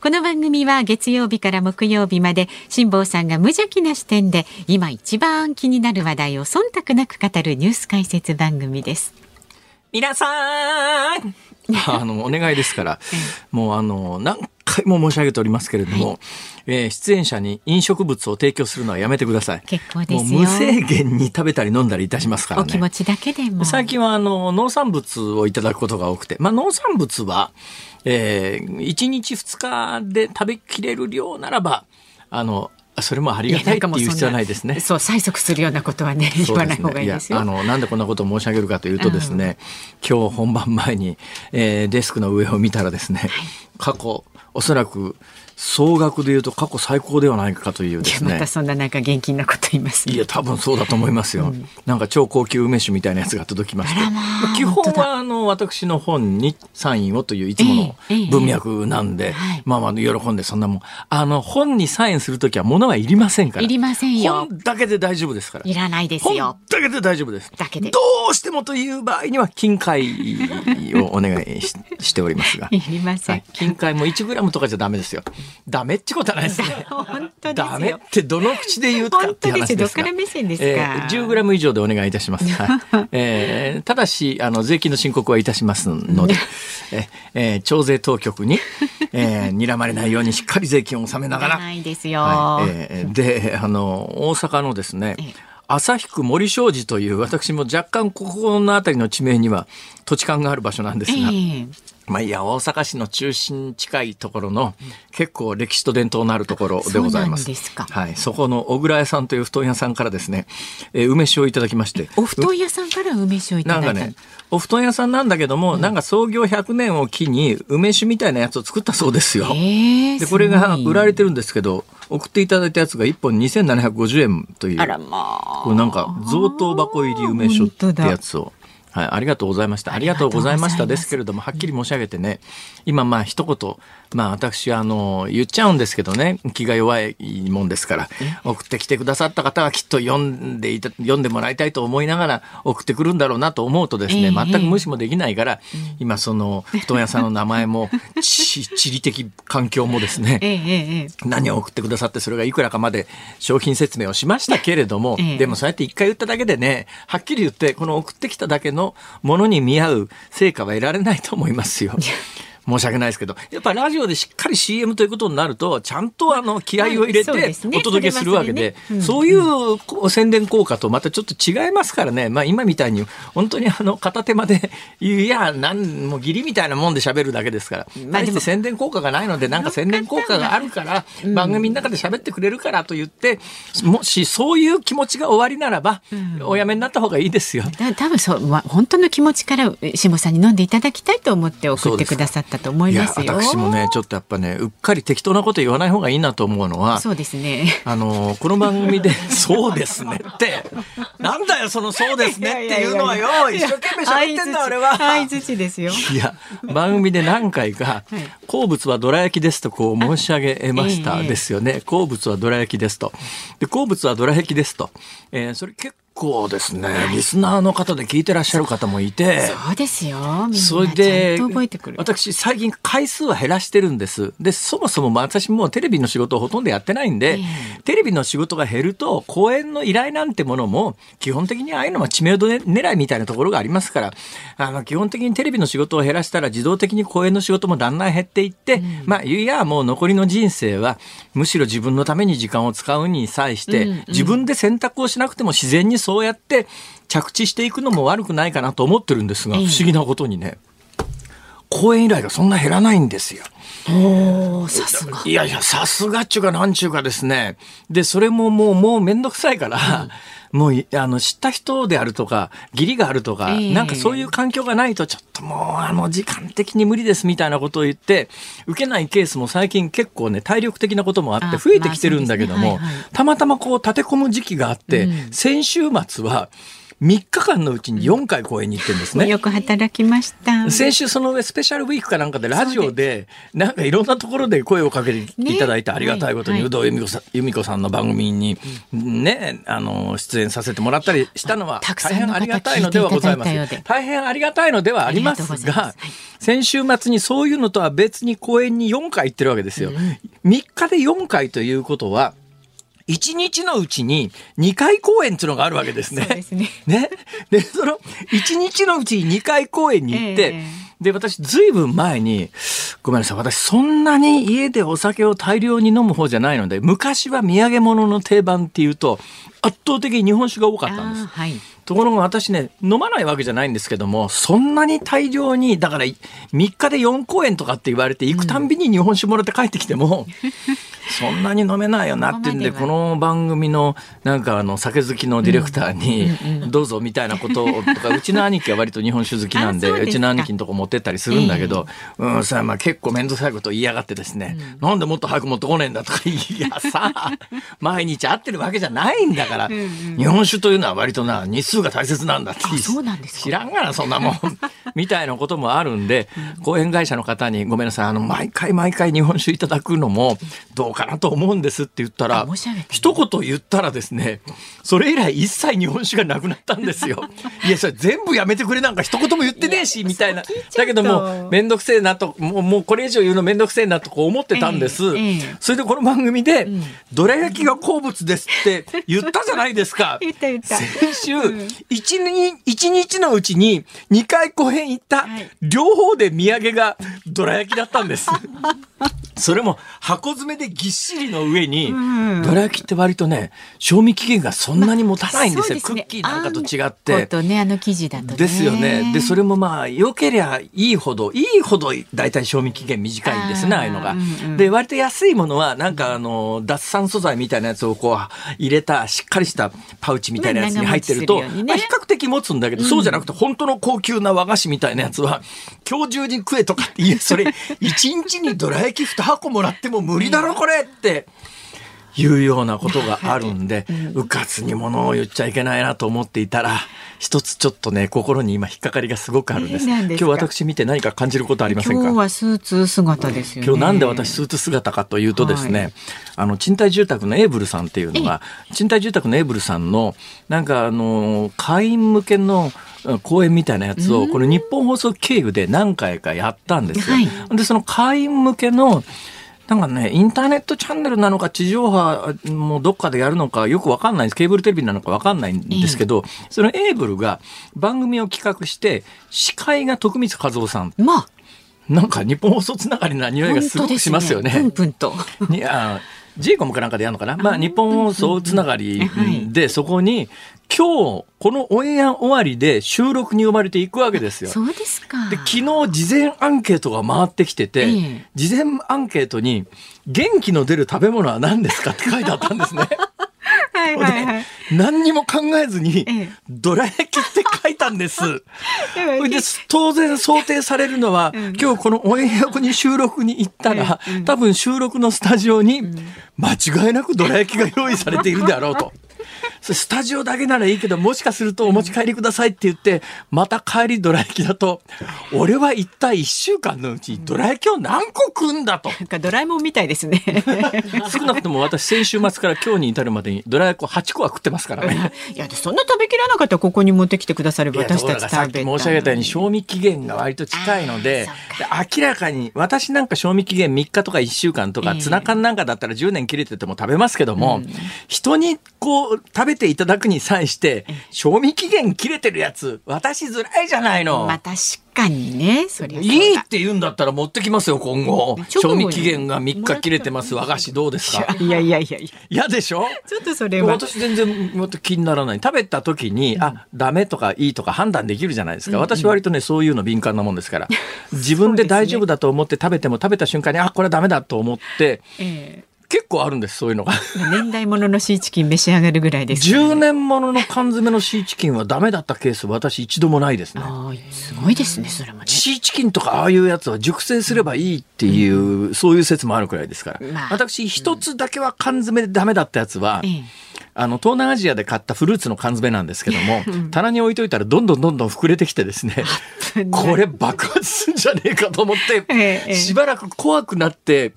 この番組は月曜日から木曜日まで辛坊さんが無邪気な視点で今一番気になる話題を忖度なく語るニュース解説番組です。皆さん あの、お願いですから、もうあの、何回も申し上げておりますけれども、はい、えー、出演者に飲食物を提供するのはやめてください。結構です無制限に食べたり飲んだりいたしますからね。お気持ちだけでも。最近はあの、農産物をいただくことが多くて、まあ農産物は、えー、1日2日で食べきれる量ならば、あの、それもありがたいっていう必要はないですね。そう催促するようなことはね言わない方がいいですよ。あのなんでこんなことを申し上げるかというとですね、うん、今日本番前に、えー、デスクの上を見たらですね、はい、過去おそらく総額でいうと過去最高ではないかというですね。またそんななんか現金なこと言います、ね、いや多分そうだと思いますよ。うん、なんか超高級梅酒みたいなやつが届きまして、まあ、基本はあの私の本にサインをといういつもの文脈なんで、えーえーはい、まあまあ喜んでそんなもんあの本にサインするときは物はいりませんから。いりませんよ。本だけで大丈夫ですから。いらないですよ。本だけで大丈夫です。だけで。どうしてもという場合には金塊をお願いししておりますが。いりません。はい、金塊も1グラムとかじゃダメですよ。ダメってことことないですね。本当ダメってどの口で言うかって話ですか。どっから目線ですか？えー、10グラム以上でお願いいたします。はい、えー、ただしあの税金の申告はいたしますので、ええー、徴税当局に、えー、睨まれないようにしっかり税金を納めながら。ないですよ。はい、えー、であの大阪のですね。旭区森商事という私も若干ここの辺りの地名には土地勘がある場所なんですが、えー、まあ、いや、大阪市の中心近いところの、結構歴史と伝統のあるところでございます。すはい。そこの小倉屋さんという布団屋さんからですね、えー、梅酒をいただきまして。お布団屋さんから梅酒をいただいたなんかね、お布団屋さんなんだけども、うん、なんか創業100年を機に梅酒みたいなやつを作ったそうですよ。えー、で、これが売られてるんですけど、送っていただいたやつが1本2750円という。あらまあ。これなんか贈答箱入り梅酒ってやつを。はい、ありがとうございました。ありがとうございましたですけれども、はっきり申し上げてね、今まあ一言、まあ私あの言っちゃうんですけどね。気が弱いもんですから。送ってきてくださった方はきっと読んでいた読んでもらいたいと思いながら送ってくるんだろうなと思うとですね、全く無視もできないから、今その布団屋さんの名前も 地理的環境もですね、何を送ってくださってそれがいくらかまで商品説明をしましたけれども、でもそうやって一回言っただけでねはっきり言ってこの送ってきただけのものに見合う成果は得られないと思いますよ。申し訳ないですけど、やっぱりラジオでしっかり CM ということになると、ちゃんとあの気合を入れてお届けするわけで、そういう宣伝効果とまたちょっと違いますからね、まあ今みたいに本当にあの片手まで、いや、なんもう義理みたいなもんで喋るだけですから、まあ、して宣伝効果がないので、なんか宣伝効果があるから、番組の中で喋ってくれるからと言って、もしそういう気持ちが終わりならば、おやめになった方がいいですよ。多分そう、まあ、本当の気持ちから下さんに飲んでいただきたいと思って送ってくださったと思いますよ。私もねちょっとやっぱねうっかり適当なこと言わない方がいいなと思うのはそうですねあのこの番組で「そうですね」ってなんだよその「そうですね」っていうのはよ一生懸命喋ってんだ俺は。ですよ。いや番組で何回か「好物はどら焼きです」とこう申し上げましたですよね。好物はどら焼きですと。で好物はどら焼きですと。えー、それ結構構ですね、リスナーの方で聞いてらっしゃる方もいて。そうですよ。それで、私最近回数は減らしてるんです。で、そもそも私もテレビの仕事をほとんどやってないんで、えー、テレビの仕事が減ると、公演の依頼なんてものも、基本的にああいうのは知名度狙いみたいなところがありますから、あの、基本的にテレビの仕事を減らしたら自動的に公演の仕事もだんだん減っていって、うん、まあ、いや、もう残りの人生は、むしろ自分のために時間を使うに際して、うんうん、自分で選択をしなくても自然にそうやって着地していくのも悪くないかなと思ってるんですが、不思議なことにね、公演依頼がそんな減らないんですよ。さすが。いやいや、さすがっちゅうかなんちゅうかですね。で、それももう、もうめんどくさいから、うんもう、あの、知った人であるとか、義理があるとか、えー、なんかそういう環境がないと、ちょっともう、あの、時間的に無理ですみたいなことを言って、受けないケースも最近結構ね、体力的なこともあって増えてきてるんだけども、たまたまこう、立て込む時期があって、うん、先週末は、3日間のうちに4回公演に行ってるんですね。よく働きました。先週その上スペシャルウィークかなんかでラジオでなんかいろんなところで声をかけていただいてありがたいことにはい。有働由美子さん由美子さんの番組にねあの出演させてもらったりしたのは大変ありがたいのではございます大変ありがたいのではありますが先週末にそういうのとは別に公演に4回行ってるわけですよ。3日で4回ということは1日のうちに2回公演っていうのがあるわけですね。ですね ね。で、その1日のうちに2回公演に行って、ええで、私ずいぶん前に、ごめんなさい、私そんなに家でお酒を大量に飲む方じゃないので、昔は土産物の定番っていうと、圧倒的に日本酒が多かったんです。はい。ところが私ね、飲まないわけじゃないんですけども、そんなに大量に、だから3日で4公演とかって言われて、行くたんびに日本酒もらって帰ってきても、そんなに飲めないよなっていうんで、この番組のなんかあの酒好きのディレクターに、どうぞみたいなことをとか、うちの兄貴は割と日本酒好きなんで、うちの兄貴のとこ持ってったりするんだけど、うん、さまあ結構面倒くさいこと言いやがってですね、なんでもっと早く持ってこねえんだとか、いやさ、毎日会ってるわけじゃないんだから、日本酒というのは割とな、日数が大切なんだってあそうなんですか。知らんがな、そんなもん。みたいなこともあるんで、講演会社の方に、ごめんなさい、あの、毎回毎回日本酒いただくのも、どうかなと思うんですって言ったら一言言ったらですね、それ以来一切日本酒がなくなったんですよ。いや、それ全部やめてくれなんか一言も言ってねえし、みたいな。だけどもう、めんどくせえなと、もう、もうこれ以上言うのめんどくせえなとこう思ってたんです。ええええそれでこの番組で、どら焼きが好物ですって言ったじゃないですか。言った言った先週、一日一日のうちに2回公演行った、はい両方で土産がどら焼きだったんです。それも箱詰めでぎっしりの上に、んどら焼きって割とね、賞味期限がそんなに持たないんですよ。そうクッキーなんかと違っあんて。ことね、あの生地だとね。ですよね。で、それもまあ、良けりゃいいほど、いいほど、だいたい賞味期限短いんですね、あーああいうのが。うんうんで、割と安いものは、なんかあの、脱酸素剤みたいなやつをこう、入れた、しっかりしたパウチみたいなやつに入ってると、まあねまあ比較的持つんだけど、そうじゃなくて、本当の高級な和菓子みたいなやつは、今日中に食えとかって、いや、それ、一日にどら焼き2箱もらっても無理だろ、これって。いうようなことがあるんで、うかつにものを言っちゃいけないなと思っていたら、一つちょっとね、心に今引っかかりがすごくあるんです。ですか？今日私見て何か感じることありませんか？今日はスーツ姿ですよね。今日なんで私スーツ姿かというとですね、はい。あの賃貸住宅のエーブルさんっていうのが賃貸住宅のエーブルさんのなんかあの会員向けのうん講演みたいなやつをこれ日本放送経由で何回かやったんですよ。はい。でその会員向けのなんかね、インターネットチャンネルなのか地上波もどっかでやるのかよくわかんないんです。ケーブルテレビなのかわかんないんですけど、そのエーブルが番組を企画して、司会が徳光和夫さん。まあ、なんか日本放送つながりな匂いがすごくしますよね。プンプンと。にあジーコムかなんかでやるのかな、まあ、日本放送つながりはい。で、そこに、今日、このオンエア終わりで収録に呼ばれていくわけですよ。そうですか。で、昨日事前アンケートが回ってきてて、ええ事前アンケートに、元気の出る食べ物は何ですかって書いてあったんですね。はいはいはい。で何にも考えずにええ、どら焼きって書いたんです。でで当然想定されるのは、うん今日このオンエア後に収録に行ったら、多分収録のスタジオに間違いなくどら焼きが用意されているであろうと。スタジオだけならいいけど、もしかするとお持ち帰りくださいって言って、また帰りどら焼きだと、俺は一体一週間のうちどら焼きを何個食うんだと。なんかドラえもんみたいですね。少なくとも私先週末から今日に至るまでにどら焼きを8個は食ってますからね。いや、そんな食べきらなかったらここに持ってきてくだされば私たち食べ申し上げたように賞味期限が割と近いので明らかに私なんか賞味期限3日とか1週間とか、ええツナ缶なんかだったら10年切れてても食べますけども、人にこう食べていただくに際して賞味期限切れてるやつ渡しづらいじゃないの。まあ確かにね、そりゃいいって言うんだったら持ってきますよ今後。賞に味期限が3日切れてます。和菓子どうですか？いやいやいやいや。嫌でしょ？ちょっとそれは。私全然もっと気にならない。食べた時に、あダメとかいいとか判断できるじゃないですか、私割とねそういうの敏感なもんですから。自分で大丈夫だと思って食べても食べた瞬間にあこれダメだと思ってえ結構あるんですそういうのが。え年代物のシーチキン召し上がるぐらいですね、10年ものの缶詰のシーチキンはダメだったケース私一度もないですね。すごいですね、それもね。シーチキンとかああいうやつは熟成すればいいっていう、そういう説もあるくらいですから、まあ。私一つだけは缶詰でダメだったやつは、ええ。あの、東南アジアで買ったフルーツの缶詰なんですけども、棚に置いといたらどんどんどんどん膨れてきてですね、これ爆発すんじゃねえかと思って、しばらく怖くなって、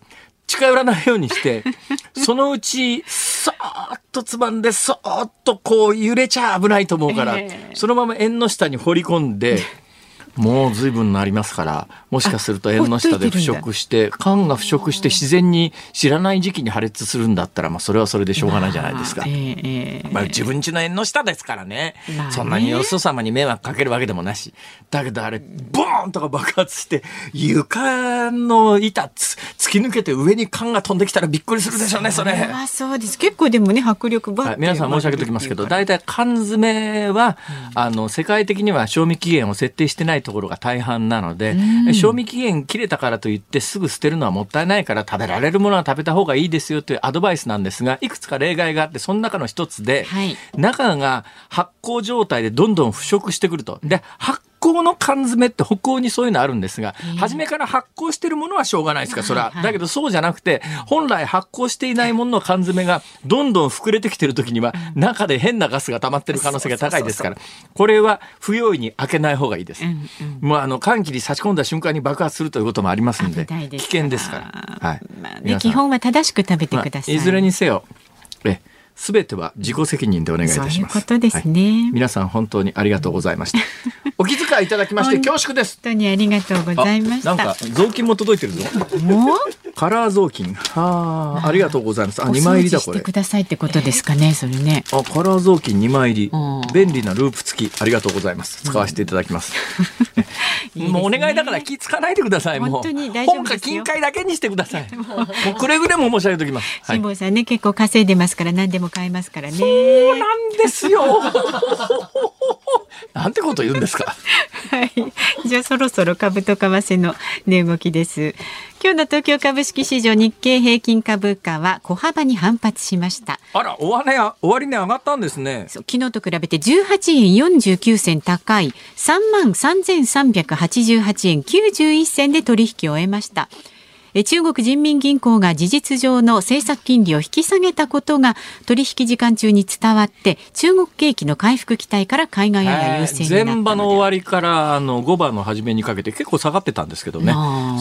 近寄らないようにして、そのうち、そーっとつまんで、そーっとこう揺れちゃ危ないと思うから、そのまま縁の下に放り込んで、もう随分なりますからもしかすると縁の下で腐食して肝が腐食して自然に知らない時期に破裂するんだったら、まあ、それはそれでしょうがないじゃないですか。まあ、自分家の縁の下ですからね,、そんなによそ様に迷惑かけるわけでもなし。だけどあれボーンとか爆発して床の板つ突き抜けて上に缶が飛んできたらびっくりするでしょうねそれ。あそうです。結構でもね迫力ば、はい、皆さん申し上げておきますけど大体缶詰は、うん、あの世界的には賞味期限を設定してないいところが大半なので、賞味期限切れたからといってすぐ捨てるのはもったいないから食べられるものは食べた方がいいですよというアドバイスなんですが、いくつか例外があって、その中の一つで、はい、中が発酵状態でどんどん腐食してくると。で、発酵の缶詰って北欧にそういうのあるんですが、初めから発酵してるものはしょうがないですか、それは。だけどそうじゃなくて、本来発酵していないものの缶詰がどんどん膨れてきてる時には、中で変なガスが溜まってる可能性が高いですから、これは不用意に開けない方がいいです。もうあの、寒気に差し込んだ瞬間に爆発するということもありますんで、危険ですから。はい。まあね、基本は正しく食べてください。いずれにせよ、え、すべては自己責任でお願いいたします。そういうことですね、はい、皆さん本当にありがとうございました。お気遣いいただきまして恐縮です。本当にありがとうございましなんか雑巾も届いてるぞ。もう？カラー雑巾。はあ、ありがとうございます。あ、二枚入りだこれ。してくださいってことですかね、それね。あ、カラー雑巾二枚入り。便利なループ付き。ありがとうございます。使わせていただきます。もうお願いだから気付かないでください。もう本当に大丈夫本か金塊だけにしてください。くれぐれも申し上げておきます。辛坊さんね、結構稼いでますから何でも買えますからね。そうなんですよ。なんてこと言うんですか。はい。じゃあそろそろ株と為替の値動きです。今日の東京株式市場日経平均株価は小幅に反発しました。あら、終値終値上がったんですね。昨日と比べて18円49銭高い3万3388円91銭で取引を終えました。中国人民銀行が事実上の政策金利を引き下げたことが取引時間中に伝わって中国景気の回復期待から海外や優勢になった前場の終わりからあの5番の初めにかけて結構下がってたんですけどね。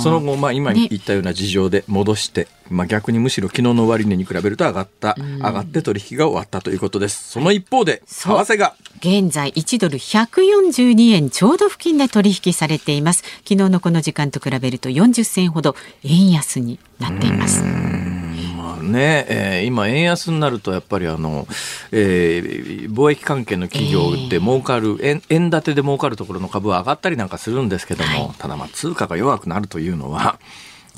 その後、まあ、今言ったような事情で戻して、ね、まあ、逆にむしろ昨日の終値に比べると上がった、上がって取引が終わったということです。その一方で為替が。現在1ドル142円ちょうど付近で取引されています。昨日のこの時間と比べると40銭ほど円安になっています。まあね、えー、今円安になるとやっぱりあの、えー、貿易関係の企業で儲かる、えー、円円建てで儲かるところの株は上がったりなんかするんですけども、はい、ただまあ通貨が弱くなるというのは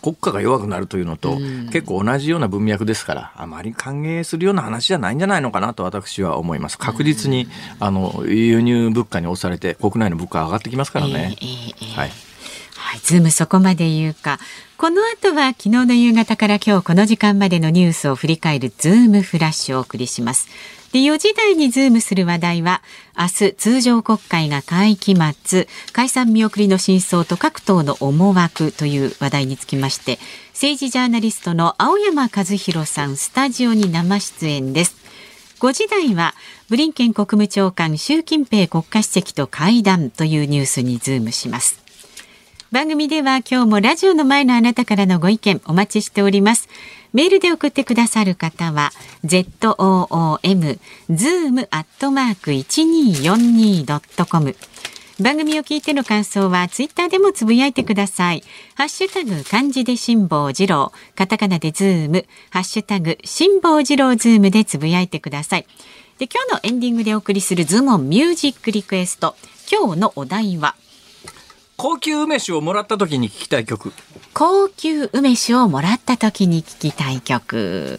国家が弱くなるというのと、結構同じような文脈ですから、あまり歓迎するような話じゃないんじゃないのかなと私は思います。確実に、あの、輸入物価に押されて、国内の物価上がってきますからね。はい。はい、ズームそこまで言うか。この後は昨日の夕方から今日この時間までのニュースを振り返るズームフラッシュをお送りします。で、4時台にズームする話題は、明日通常国会が会期末、解散見送りの真相と各党の思惑という話題につきまして、政治ジャーナリストの青山和弘さん、スタジオに生出演です。5時台は、ブリンケン国務長官、習近平国家主席と会談というニュースにズームします。番組では今日もラジオの前のあなたからのご意見お待ちしております。メールで送ってくださる方は zoom zoom アットマーク一二四二ドットコム番組を聞いての感想はツイッターでもつぶやいてください。ハッシュタグ漢字で辛坊治郎、カタカナでズーム、ハッシュタグ辛坊治郎ズームでつぶやいてください。で今日のエンディングでお送りするズームミュージックリクエスト。今日のお題は？高級梅酒をもらった時に聞きたい曲高級梅酒をもらった時に聞きたい曲。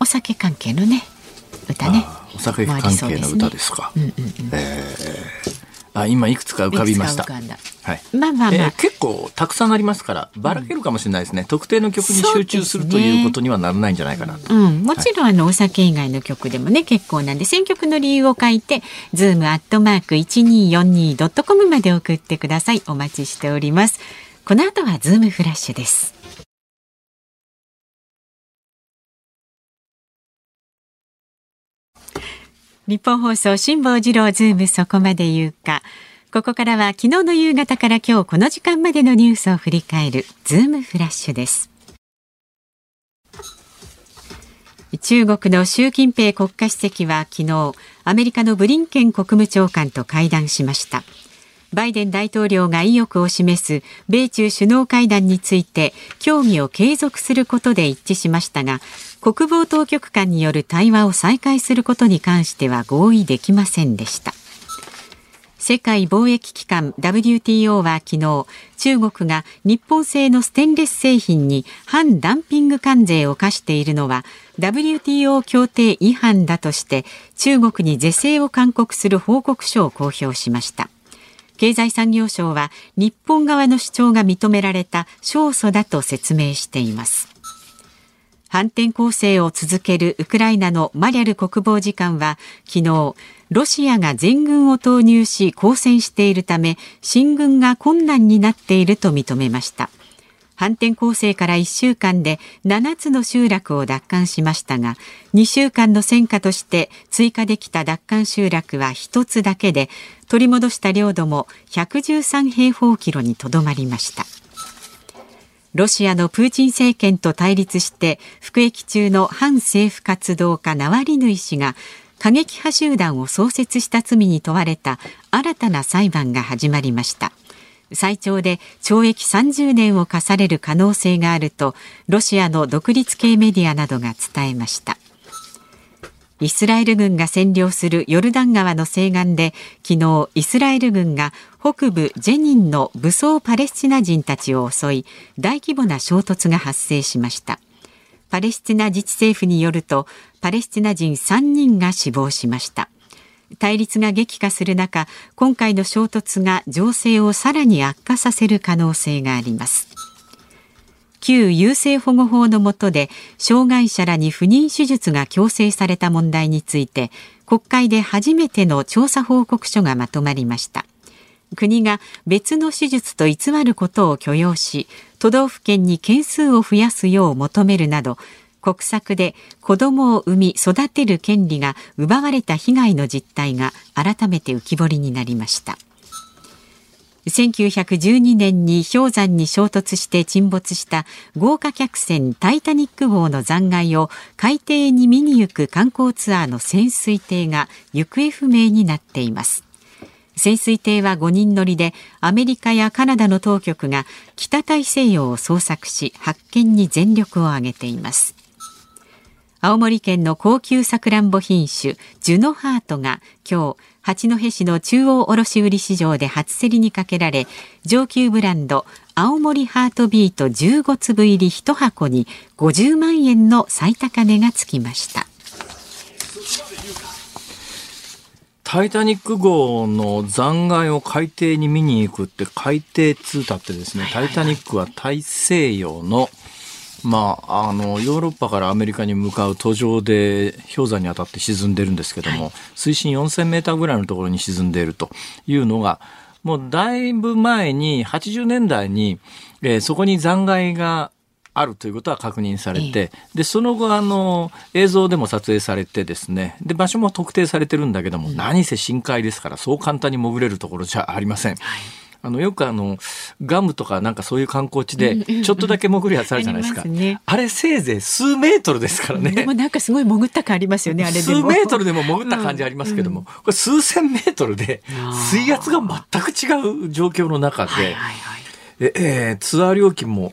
お酒関係のね歌ね。お酒関係の歌ですか、ね。うんうんうん、えー。あ今いくつか浮かびました。はい。まあまあまあ、えー、結構たくさんありますからばらけるかもしれないですね。うん、特定の曲に集中するということにはならないんじゃないかなう、ね、うん、もちろんあのお酒以外の曲でもね結構なんで選曲の理由を書いてズームアットマーク一二四二ドットコムまで送ってください。お待ちしております。この後はズームフラッシュです。ニッポン放送辛坊治郎ズームそこまで言うか。ここからは昨日の夕方から今日この時間までのニュースを振り返るズームフラッシュです。中国の習近平国家主席は昨日アメリカのブリンケン国務長官と会談しました。バイデン大統領が意欲を示す米中首脳会談について協議を継続することで一致しましたが国防当局間による対話を再開することに関しては合意できませんでした。世界貿易機関 WTO は昨日中国が日本製のステンレス製品に反ダンピング関税を課しているのは WTO 協定違反だとして中国に是正を勧告する報告書を公表しました。経済産業省は日本側の主張が認められた勝訴だと説明しています。反転攻勢を続けるウクライナのマリャル国防次官は昨日ロシアが全軍を投入し抗戦しているため進軍が困難になっていると認めました。反転攻勢から1週間で7つの集落を奪還しましたが2週間の戦果として追加できた奪還集落は1つだけで取り戻した領土も113平方キロにとどまりました。ロシアのプーチン政権と対立して服役中の反政府活動家ナワリヌイ氏が過激派集団を創設した罪に問われた新たな裁判が始まりました。最長で懲役30年を課される可能性があるとロシアの独立系メディアなどが伝えました。イスラエル軍が占領するヨルダン川の西岸で昨日イスラエル軍が北部ジェニンの武装パレスチナ人たちを襲い大規模な衝突が発生しました。パレスチナ自治政府によるとパレスチナ人3人が死亡しました。対立が激化する中今回の衝突が情勢をさらに悪化させる可能性があります。旧優生保護法の下で障害者らに不妊手術が強制された問題について国会で初めての調査報告書がまとまりました。国が別の手術と偽ることを許容し都道府県に件数を増やすよう求めるなど国策で子どもを産み育てる権利が奪われた被害の実態が改めて浮き彫りになりました。1912年に氷山に衝突して沈没した豪華客船タイタニック号の残骸を海底に見に行く観光ツアーの潜水艇が行方不明になっています。潜水艇は5人乗りでアメリカやカナダの当局が北大西洋を捜索し発見に全力を挙げています。青森県の高級さくらんぼ品種ジュノハートが今日八戸市の中央卸売市場で初競りにかけられ上級ブランド青森ハートビート15粒入り1箱に50万円の最高値がつきました。タイタニック号の残骸を海底に見に行くって海底通達ってですね、タイタニックは大西洋のまあ、あのヨーロッパからアメリカに向かう途上で氷山に当たって沈んでるんですけども、はい、水深4000メーターぐらいのところに沈んでいるというのがもうだいぶ前に80年代に、えー、そこに残骸があるということは確認されて、でその後あの映像でも撮影されてですねで場所も特定されてるんだけども、うん、何せ深海ですからそう簡単に潜れるところじゃありません。はいあのよくあのガムとかなんかそういう観光地でちょっことだけ潜るやつあるじゃないですか。あね、あれせいぜい数メートルですからね。でもなんかすごい潜った感ありますよね。あれ数メートルでも潜った感じありますけども、うん。うん、これ数千メートルで水圧が全く違う状況の中で、はいはいはい、えー、ツアー料金も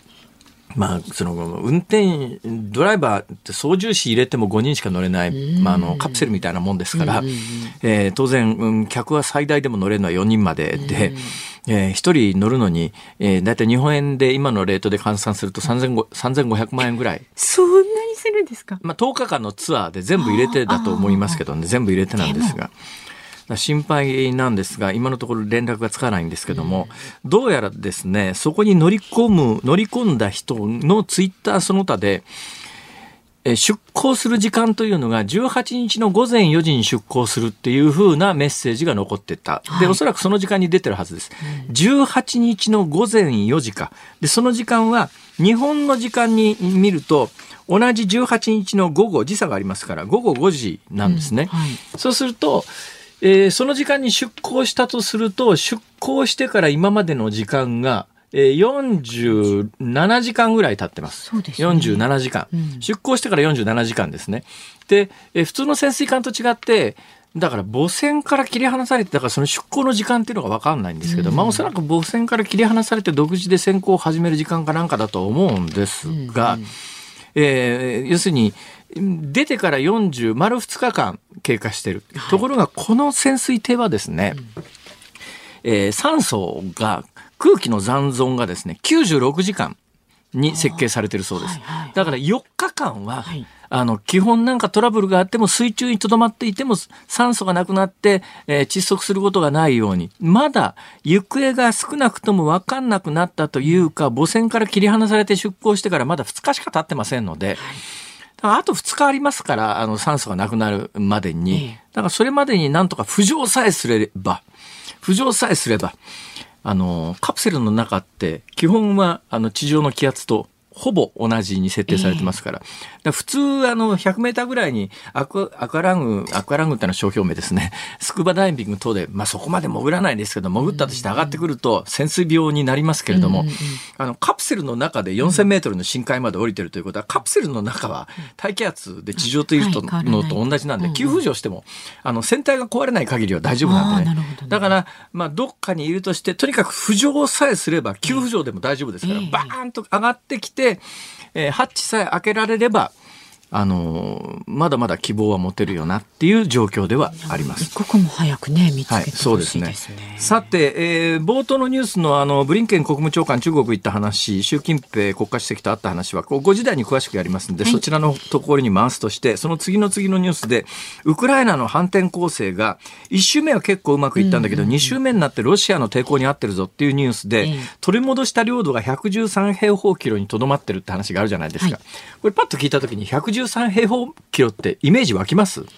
まあ、その運転ドライバーって操縦士入れても5人しか乗れない、まあ、あのカプセルみたいなもんですから、えー、当然、うん、客は最大でも乗れるのは4人までで、えー、1人乗るのに、えー、大体日本円で今のレートで換算すると3500万円ぐらい。そんなにするんですか、まあ、10日間のツアーで全部入れてだと思いますけどね。全部入れてなんですが。心配なんですが今のところ連絡がつかないんですけども、どうやらですねそこに乗り込む乗り込んだ人のツイッターその他で出航する時間というのが18日の午前4時に出航するっていうふうなメッセージが残ってた。で、おそらくその時間に出てるはずです。18日の午前4時か。で、その時間は日本の時間に見ると同じ18日の午後時差がありますから午後5時なんですね。うんはいそうすると、えーその時間に出航したとすると出航してから今までの時間が、えー47時間ぐらい経ってます。そうですね。47時間、うん。出航してから47時間ですね。で、えー普通の潜水艦と違ってだから母船から切り離されてだからその出航の時間っていうのが分かんないんですけど、まあおそらく母船から切り離されて独自で潜航を始める時間かなんかだと思うんですが、えー要するに出てから40丸2日間経過してる、ところがこの潜水艇はですね、えー酸素が空気の残存がですね96時間に設計されてるそうです、はいはいだから4日間は、はい。あの基本なんかトラブルがあっても水中にとどまっていても酸素がなくなって、えー窒息することがないようにまだ行方が少なくとも分かんなくなったというか母船から切り離されて出港してからまだ2日しか経ってませんので、だからあと2日ありますからあの酸素がなくなるまでに、ええ。だからそれまでになんとか浮上さえすれば浮上さえすればあのカプセルの中って基本はあの地上の気圧とほぼ同じに設定されてますから。だから普通、あの、100メーターぐらいにアクアクアラング、アクアラングってのは商標名ですね。スクーバダイビング等で、まあそこまで潜らないですけど、潜ったとして上がってくると潜水病になりますけれども、うんうんうん。あの、カプセルの中で4000メートルの深海まで降りてるということは、カプセルの中は大気圧で地上というのと同じなんで、急浮上しても、あの、船体が壊れない限りは大丈夫なんでね。ねだから、まあ、どっかにいるとして、とにかく浮上さえすれば、急浮上でも大丈夫ですから、ええ。バーンと上がってきて、えーハッチさえ開けられれば、あのーまだまだ希望は持てるよなっていう状況ではあります。一刻も早くね見つはい、けてほしいそうですねですね。さて、えー冒頭のニュースのあのブリンケン国務長官中国行った話、習近平国家主席と会った話はこう5時台に詳しくやりますので、はいそちらのところに回すとして、その次の次のニュースでウクライナの反転攻勢が1周目は結構うまくいったんだけど、2周目になってロシアの抵抗にあってるぞっていうニュースで、ええ取り戻した領土が113平方キロにとどまってるって話があるじゃないですか。はいこれパッと聞いた時に113平方キロってイメージ湧きます？ちょ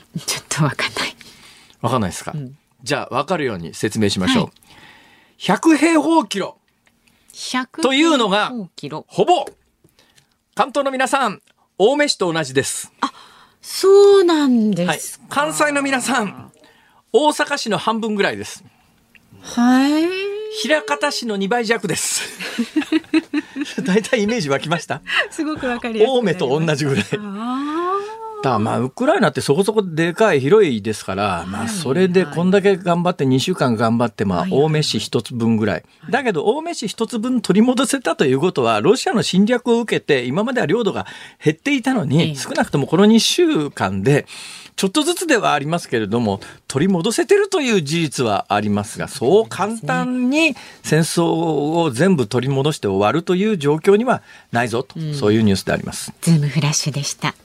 っとわかんない。わかんないですか、んじゃあ分かるように説明しましょう。はい100平方キロ100というのが。ほぼ関東の皆さん青梅市と同じです。そうなんではいす。、関西の皆さん大阪市の半分ぐらいです。はい。枚。方市の2倍弱です。大体イメージ湧きましたすごくわかりやすい。青梅と同じぐらい。だからまあウクライナってそこそこでかい広いですから、まあそれでこんだけ頑張って2週間頑張ってまあ青梅市一つ分ぐらい。だけど青梅市一つ分取り戻せたということはロシアの侵略を受けて今までは領土が減っていたのに少なくともこの2週間でちょっとずつではありますけれども取り戻せてるという事実はありますがそう簡単に戦争を全部取り戻して終わるという状況にはないぞと、そういうニュースであります。ズームフラッシュでした。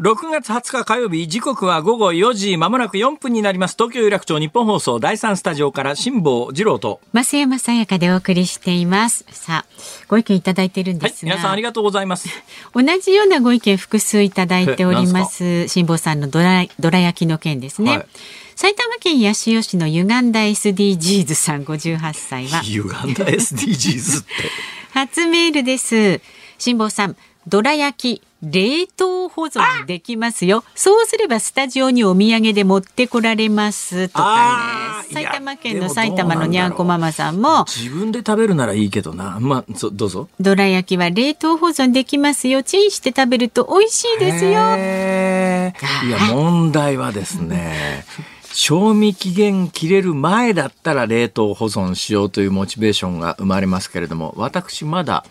6月20日火曜日時刻は午後4時まもなく4分になります東京有楽町日本放送第3スタジオから辛坊治郎と増山さやかでお送りしています。さあ、ご意見いただいているんはいですが、皆さんありがとうございます 同じようなご意見複数いただいております。辛坊さんのどらどら焼きの件ですね。はい埼玉県八潮市の歪んだ SDGs さん58歳は歪んだ SDGs って 初メールです。辛坊さん、どら焼き冷凍保存できますよ。そうすればスタジオにお土産で持ってこられますとかね。埼玉県の埼玉のにゃんこママさんも、自分で食べるならいいけどなまあそどうぞどら焼きは冷凍保存できますよ。チンして食べると美味しいですよ。いや問題はですね 賞味期限切れる前だったら冷凍保存しようというモチベーションが生まれますけれども私まだ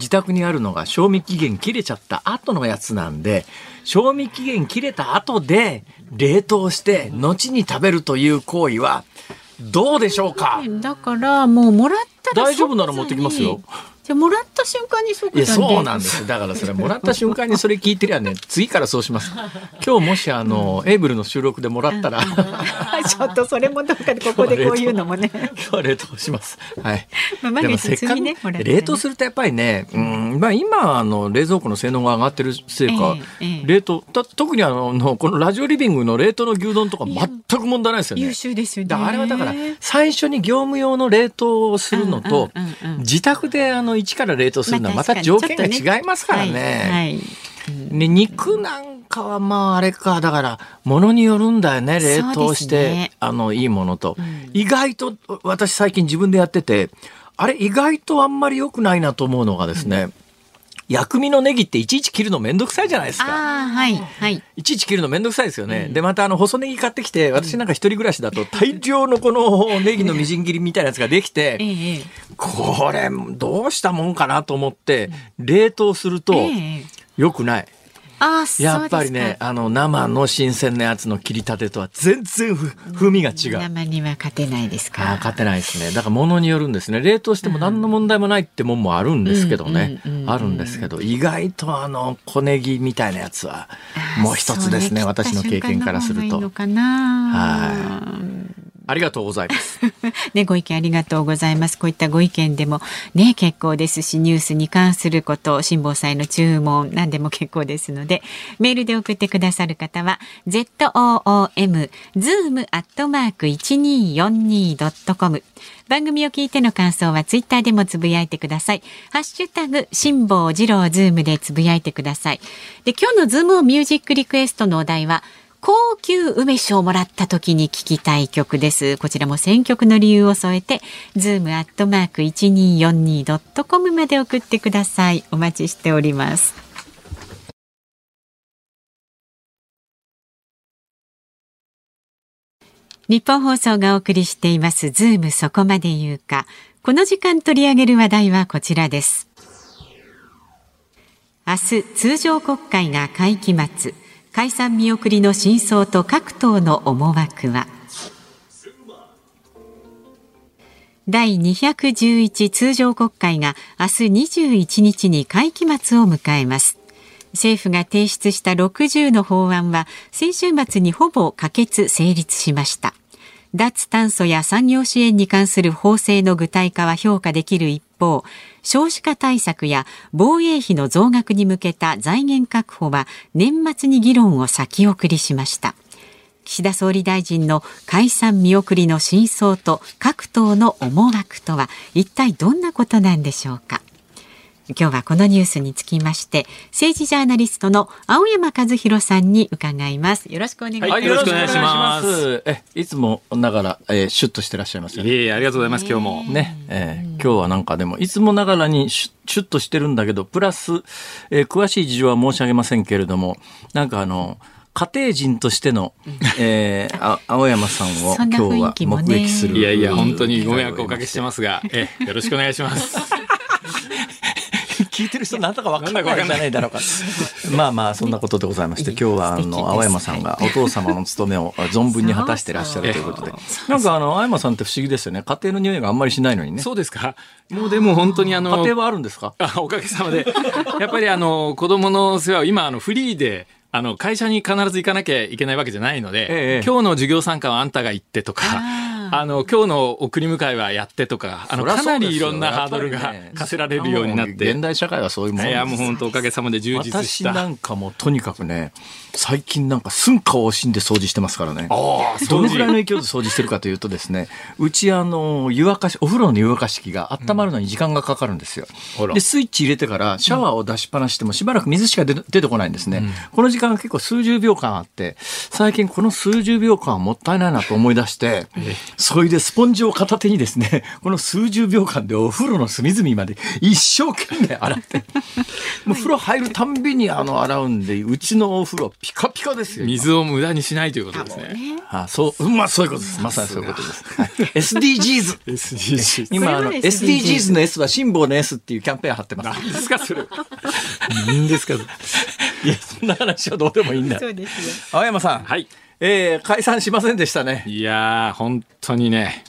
自宅にあるのが賞味期限切れちゃった後のやつなんで賞味期限切れた後で冷凍して後に食べるという行為はどうでしょうか？だからもうもらったら大丈夫なら持ってきますよじゃあもらった瞬間に即いやそうなんです。だからそれもらった瞬間にそれ聞いてりゃね次からそうします。今日もしあの、エイブルの収録でもらったら、ちょっとそれもどっかで ここでこういうのもね。今日は冷凍します。はい、まあ、でもせっかく、ねね、冷凍するとやっぱりね、うんまあ、今あの冷蔵庫の性能が上がってるせいか、えーえー、冷凍た特にあのこのラジオリビングの冷凍の牛丼とか全く問題ないですよね。優秀ですよね。あれはだから最初に業務用の冷凍をするのと、自宅であの一から冷凍するのはまた条件が違いますからね。ね肉なんかはまああれかだからものによるんだよね冷凍して、ね、あのいいものと、うん、意外と私最近自分でやっててあれ意外とあんまり良くないなと思うのがですね、うん薬味のネギっていちいち切るのめんどくさいじゃないですか。はい。はい。いちいち切るのめんどくさいですよね。うん、で、またあの、細ネギ買ってきて、私なんか一人暮らしだと大量のこのネギのみじん切りみたいなやつができて、これ、どうしたもんかなと思って、冷凍すると、よくない。あやっぱりねあの生の新鮮なやつの切りたてとは全然風味が違う。生には勝てないですか。勝てないですね。だからものによるんですね。冷凍しても何の問題もないってもんもあるんですけどね、あるんですけど意外とあの小ネギみたいなやつはもう一つですね私の経験からすると。はいありがとうございます。ね、ご意見ありがとうございます。こういったご意見でもね、結構ですし、ニュースに関すること、辛坊さんへの注文、何でも結構ですので、メールで送ってくださる方は、zoom、zoom アットマーク 1242.com。番組を聞いての感想はツイッターでもつぶやいてください。ハッシュタグ、辛坊治郎ズームでつぶやいてください。で、今日のズームミュージックリクエストのお題は、高級梅酒をもらった時に聞きたい曲です。こちらも選曲の理由を添えて、ズームアットマーク 1242.com まで送ってください。お待ちしております。ニッポン放送がお送りしていますズームそこまで言うか。この時間取り上げる話題はこちらです。明日通常国会が会期末。解散見送りの真相と各党の思惑は？第211通常国会が明日21日に会期末を迎えます。政府が提出した60の法案は先週末にほぼ可決成立しました。脱炭素や産業支援に関する法制の具体化は評価できる一方少子化対策や防衛費の増額に向けた財源確保は年末に議論を先送りしました。岸田総理大臣の解散見送りの真相と各党の思惑とは一体どんなことなんでしょうか。今日はこのニュースにつきまして政治ジャーナリストの青山和弘さんに伺います。よろしくお願いします、はい、よろしくお願いします。えいつもながら、えー、シュッとしてらっしゃいますよね。いえありがとうございます今日も。ね、えー、今日はなんかでもいつもながらにシュシュッとしてるんだけどプラス、えー、詳しい事情は申し上げませんけれどもなんかあの家庭人としての、えー、あ青山さんを今日は目撃する。いやいや、本当にご迷惑をおかけしてますが、え、よろしくお願いします。聞いてる人なんだか分かんないじゃないだろうか。まあまあそんなことでございまして、今日はあの青山さんがお父様の務めを存分に果たしてらっしゃるということで、なんかあの青山さんって不思議ですよね。家庭の匂いがあんまりしないのにね。そうですか。もうでも本当にあの家庭はあるんですか？あおかげさまで。やっぱりあの子供の世話を今あのフリーで。あの会社に必ず行かなきゃいけないわけじゃないので、ええ、今日の授業参加はあんたが行ってとか。あの今日の送り迎えはやってとかあのかなりいろんなハードルが課せられるようになって、現代社会はそういうもんいやもう本当おかげさまで充実した。私なんかもとにかくね最近なんか寸暇を惜しんで掃除してますからね。どのぐらいの勢いで掃除してるかというとですねうちあの湯沸かしお風呂の湯沸かし器が温まるのに時間がかかるんですよ、うん、でスイッチ入れてからシャワーを出しっぱなししてもしばらく水しか出てこないんですね、うん、この時間が結構数十秒間あって最近この数十秒間はもったいないなと思い出してそれでスポンジを片手にですね、この数十秒間でお風呂の隅々まで一生懸命洗って、もう風呂入るたんびにあの洗うんで、うちのお風呂ピカピカですよ。水を無駄にしないということですね。あそう、まあそういうことです。まさにそういうことです。はい、SDGs。SDGs。今あの、SDGs の S は辛抱の S っていうキャンペーン貼ってます。何ですかそれ。何ですかいや、そんな話はどうでもいいんだ。そうですよ。青山さん。はい。えー、解散しませんでしたね。いやー、本当にね。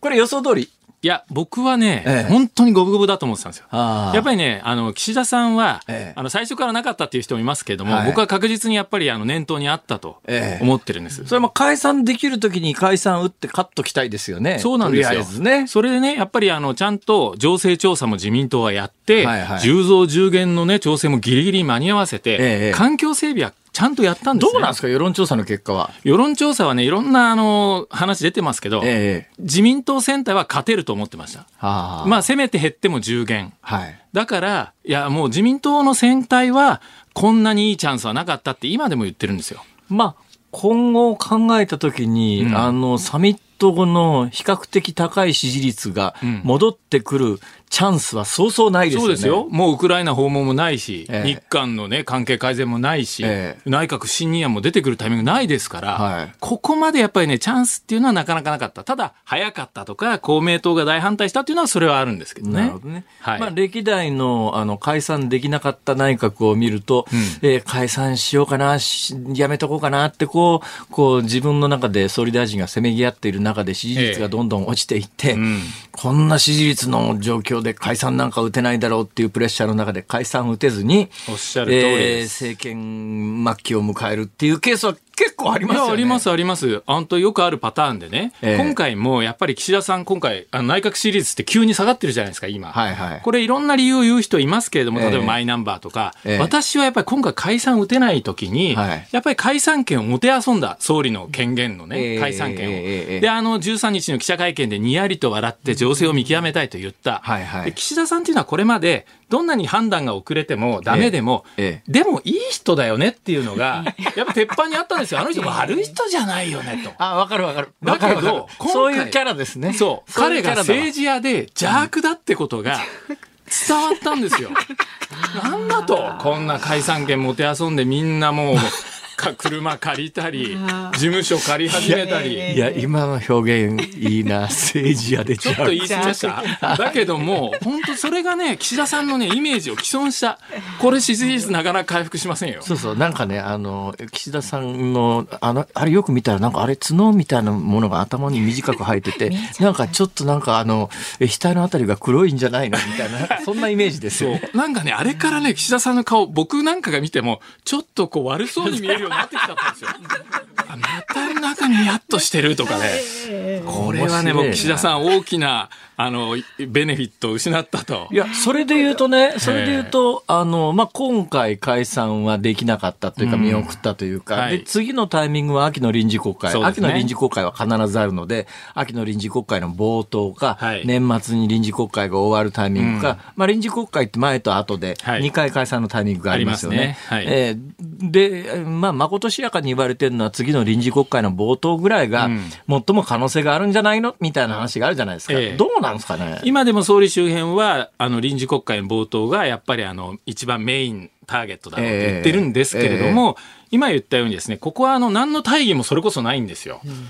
これ予想通り？いや、僕はね、ええ、本当に五分五分だと思ってたんですよ。やっぱりね、あの、岸田さんは、え、あの、最初からなかったっていう人もいますけれども、はい、僕は確実にやっぱり、あの、念頭にあったと思ってるんです。それも解散できるときに解散打ってカットきたいですよね。そうなんですよ。ね。それでね、やっぱり、あの、ちゃんと情勢調査も自民党はやって、はいはい、10増10減のね、調整もギリギリ間に合わせて、環境整備はちゃんとやったんです、ね、どうなんですか、世論調査の結果は？世論調査はね、いろんなあの話出てますけど、えー、自民党選対は勝てると思ってました。まあ、せめて減っても10減。はい、だから、いや、もう自民党の選対は、こんなにいいチャンスはなかったって今でも言ってるんですよ。まあ、今後を考えたときに、うん、あの、サミット後の比較的高い支持率が戻ってくるチャンスはそうそうないですよね。そうですよ。もうウクライナ訪問もないし、え日韓のね、関係改善もないし、え内閣不信任案も出てくるタイミングないですから、はい、ここまでやっぱりね、チャンスっていうのはなかなかなかった。ただ、早かったとか、公明党が大反対したっていうのはそれはあるんですけどね。なるほどね。はい。まあ、歴代の、あの、解散できなかった内閣を見ると、うん、えー、解散しようかな、やめとこうかなって、こう、こう、自分の中で総理大臣がせめぎ合っている中で支持率がどんどん落ちていって、えうん、こんな支持率の状況で解散なんか打てないだろうっていうプレッシャーの中で解散打てずに、おっしゃる通りえー、政権末期を迎えるっていうケースは結構ありますよね。ありますあります。本当よくあるパターンでね、えー、今回もやっぱり岸田さん、今回、あの内閣支持率って急に下がってるじゃないですか、今。はいはい。これいろんな理由を言う人いますけれども、例えばマイナンバーとか、えー、私はやっぱり今回解散打てない時に、はい、やっぱり解散権をもてあそんだ、総理の権限のね、解散権を。えー、で、あの、13日の記者会見でにやりと笑って情勢を見極めたいと言った。はいはい、岸田さんっていうのはこれまで、どんなに判断が遅れてもダメでも、ええ、でもいい人だよねっていうのが、やっぱ鉄板にあったんですよ。あの人 悪い人じゃないよねと。あ、わかるわかる。だけど、そういうキャラですね。そう。彼が政治家で邪悪だってことが、伝わったんですよ。なんだと、こんな解散権もてあそんでみんなもう、か車借りたり、事務所借り始めたり。いや、今の表現いいな、政治家でちょっと言い過ぎました。だけども、本当それがね、岸田さんのね、イメージを既存した。これ支持率なかなか回復しませんよ。そうそう、なんかね、あの、岸田さんの、あの、あれよく見たら、なんかあれ角みたいなものが頭に短く生えてて、なんかちょっとなんかあの、額のあたりが黒いんじゃないの？みたいな、そんなイメージですよ、なんかね、あれからね、岸田さんの顔、僕なんかが見ても、ちょっとこう悪そうに見えるようになってきちゃったんですよ。また中にやっとしてるとかね。これはね、もう岸田さん大きなあの、ベネフィットを失ったと。いや、それで言うとね、それで言うと、あの、まあ、今回解散はできなかったというか、見送ったというか、うんはい、で、次のタイミングは秋の臨時国会、ね、秋の臨時国会は必ずあるので、秋の臨時国会の冒頭か、はい、年末に臨時国会が終わるタイミングか、うん、まあ、臨時国会って前と後で、2回解散のタイミングがありますよね。ね。はい、えー、で、まあ、まことしやかに言われてるのは、次の臨時国会の冒頭ぐらいが、最も可能性があるんじゃないの？みたいな話があるじゃないですか。えー、どうなんですかね。今でも総理周辺は、あの臨時国会の冒頭がやっぱりあの一番メインターゲットだろうと言ってるんですけれども、えーえー、今言ったようにですね、ここはあの何の大義もそれこそないんですよ。うん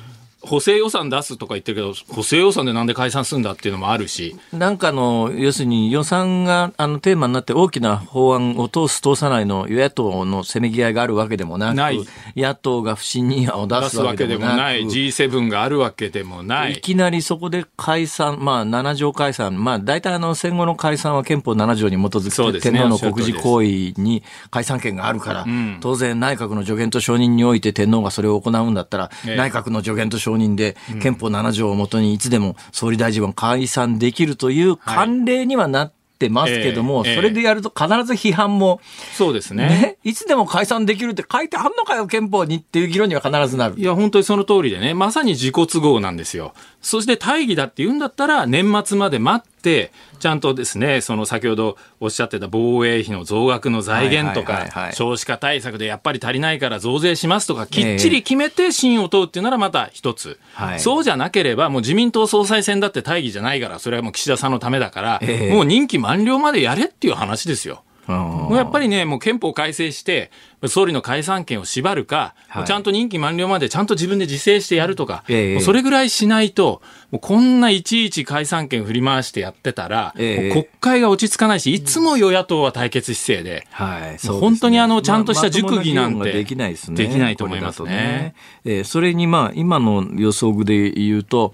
補正予算出すとか言ってるけど、補正予算でなんで解散するんだっていうのもあるし。なんかの、要するに予算があのテーマになって大きな法案を通す、通さないの与野党のせめぎ合いがあるわけでもなく、ない。野党が不信任案を出すわけでもない、G7 があるわけでもない。いきなりそこで解散、まあ7条解散、まあ大体あの戦後の解散は憲法7条に基づく天皇の国事行為に解散権があるから、うん、当然内閣の助言と承認において天皇がそれを行うんだったら、ええ、内閣の助言と承認で憲法7条をもとにいつでも総理大臣は解散できるという慣例にはなってますけども、えー、それでやると必ず批判も、そうですね、ね、いつでも解散できるって書いてあんのかよ、憲法にっていう議論には必ずなる。いや、本当にその通りでね、まさに自己都合なんですよ。そして大義だって言うんだったら、年末まで待って、ちゃんとですね、その先ほどおっしゃってた防衛費の増額の財源とか、少子化対策でやっぱり足りないから増税しますとか、きっちり決めて信を問うっていうならまた一つ、えー、そうじゃなければ、もう自民党総裁選だって大義じゃないから、それはもう岸田さんのためだから、もう任期満了までやれっていう話ですよ。もうやっぱりね、もう憲法改正して、総理の解散権を縛るか、はい、ちゃんと任期満了までちゃんと自分で自制してやるとか、えー、それぐらいしないと、もうこんないちいち解散権振り回してやってたら、えー、国会が落ち着かないし、いつも与野党は対決姿勢で、はい、本当にあの、ちゃんとした熟議なんて、できないですね。できないと思いますね。ねえ。ー、それにまあ、今の予想で言うと、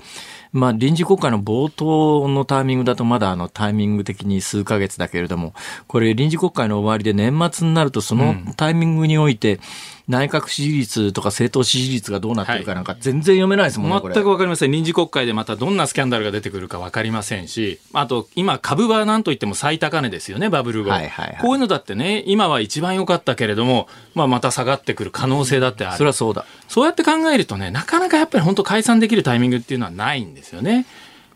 まあ、臨時国会の冒頭のタイミングだとまだあのタイミング的に数ヶ月だけれども、これ臨時国会の終わりで年末になるとそのタイミングにおいて、内閣支持率とか政党支持率がどうなってるかなんか全然読めないですもんね、全く分かりません。臨時国会でまたどんなスキャンダルが出てくるか分かりませんし、あと今株は何といっても最高値ですよね、バブル後。はいはいはい、こういうのだってね、今は一番良かったけれども、まあまた下がってくる可能性だってある。それはそうだ。そうやって考えるとね、なかなかやっぱり本当解散できるタイミングっていうのはないんですよね。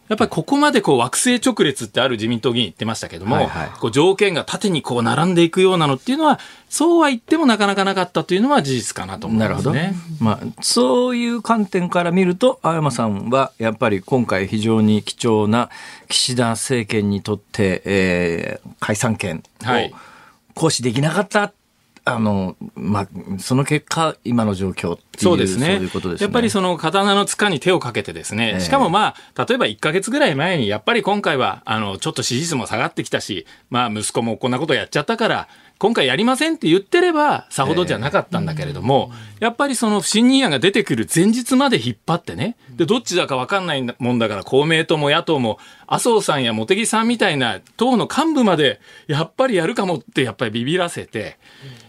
やっぱりここまでこう惑星直列ってある自民党議員言ってましたけども、はいはい、こう条件が縦にこう並んでいくようなのっていうのは、そうは言ってもなかなかなかったというのは事実かなと思いますね。まあ、そういう観点から見ると、青山さんはやっぱり今回非常に貴重な岸田政権にとって、えー、解散権を行使できなかったあの、まあ、その結果、今の状況そうですね。ううすね。やっぱりその刀の塚に手をかけてですね、しかもまあ、例えば1か月ぐらい前に、やっぱり今回は、あの、ちょっと支持率も下がってきたし、まあ、息子もこんなことやっちゃったから、今回やりませんって言ってれば、さほどじゃなかったんだけれども、やっぱりその不信任案が出てくる前日まで引っ張ってね、で、どっちだか分かんないもんだから、公明党も野党も、麻生さんや茂木さんみたいな党の幹部まで、やっぱりやるかもって、やっぱりビビらせて、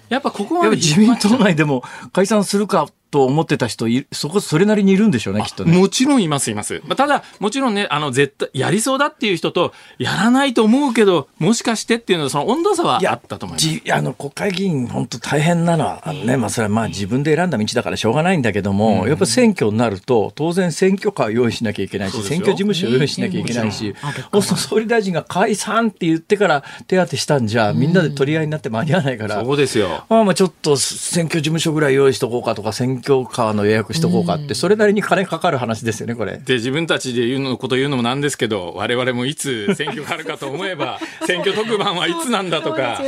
やっぱここまで自民党内でも解散するかと思ってた人い、そこ、それなりにいるんでしょうね、きっとね。もちろんいます、います。まあ、ただ、もちろんね、あの、絶対、やりそうだっていう人と、やらないと思うけど、もしかしてっていうのは、その温度差はあったと思います。いや、あの、国会議員、本当大変なのは、あのね、まあ、それはまあ、自分で選んだ道だからしょうがないんだけども、うん、やっぱ選挙になると、当然選挙カー用意しなきゃいけないし、選挙事務所用意しなきゃいけないし、そう総理大臣が解散って言ってから手当てしたんじゃ、みんなで取り合いになって間に合わないから、そうですよ。まあ、まあ、ちょっと選挙事務所ぐらい用意しとこうかとか、選挙カーの予約しとこうかって、それなりに金かかる話ですよね、これ。で、自分たちで言うのこと言うのもなんですけど、我々もいつ選挙があるかと思えば、選挙特番はいつなんだとか、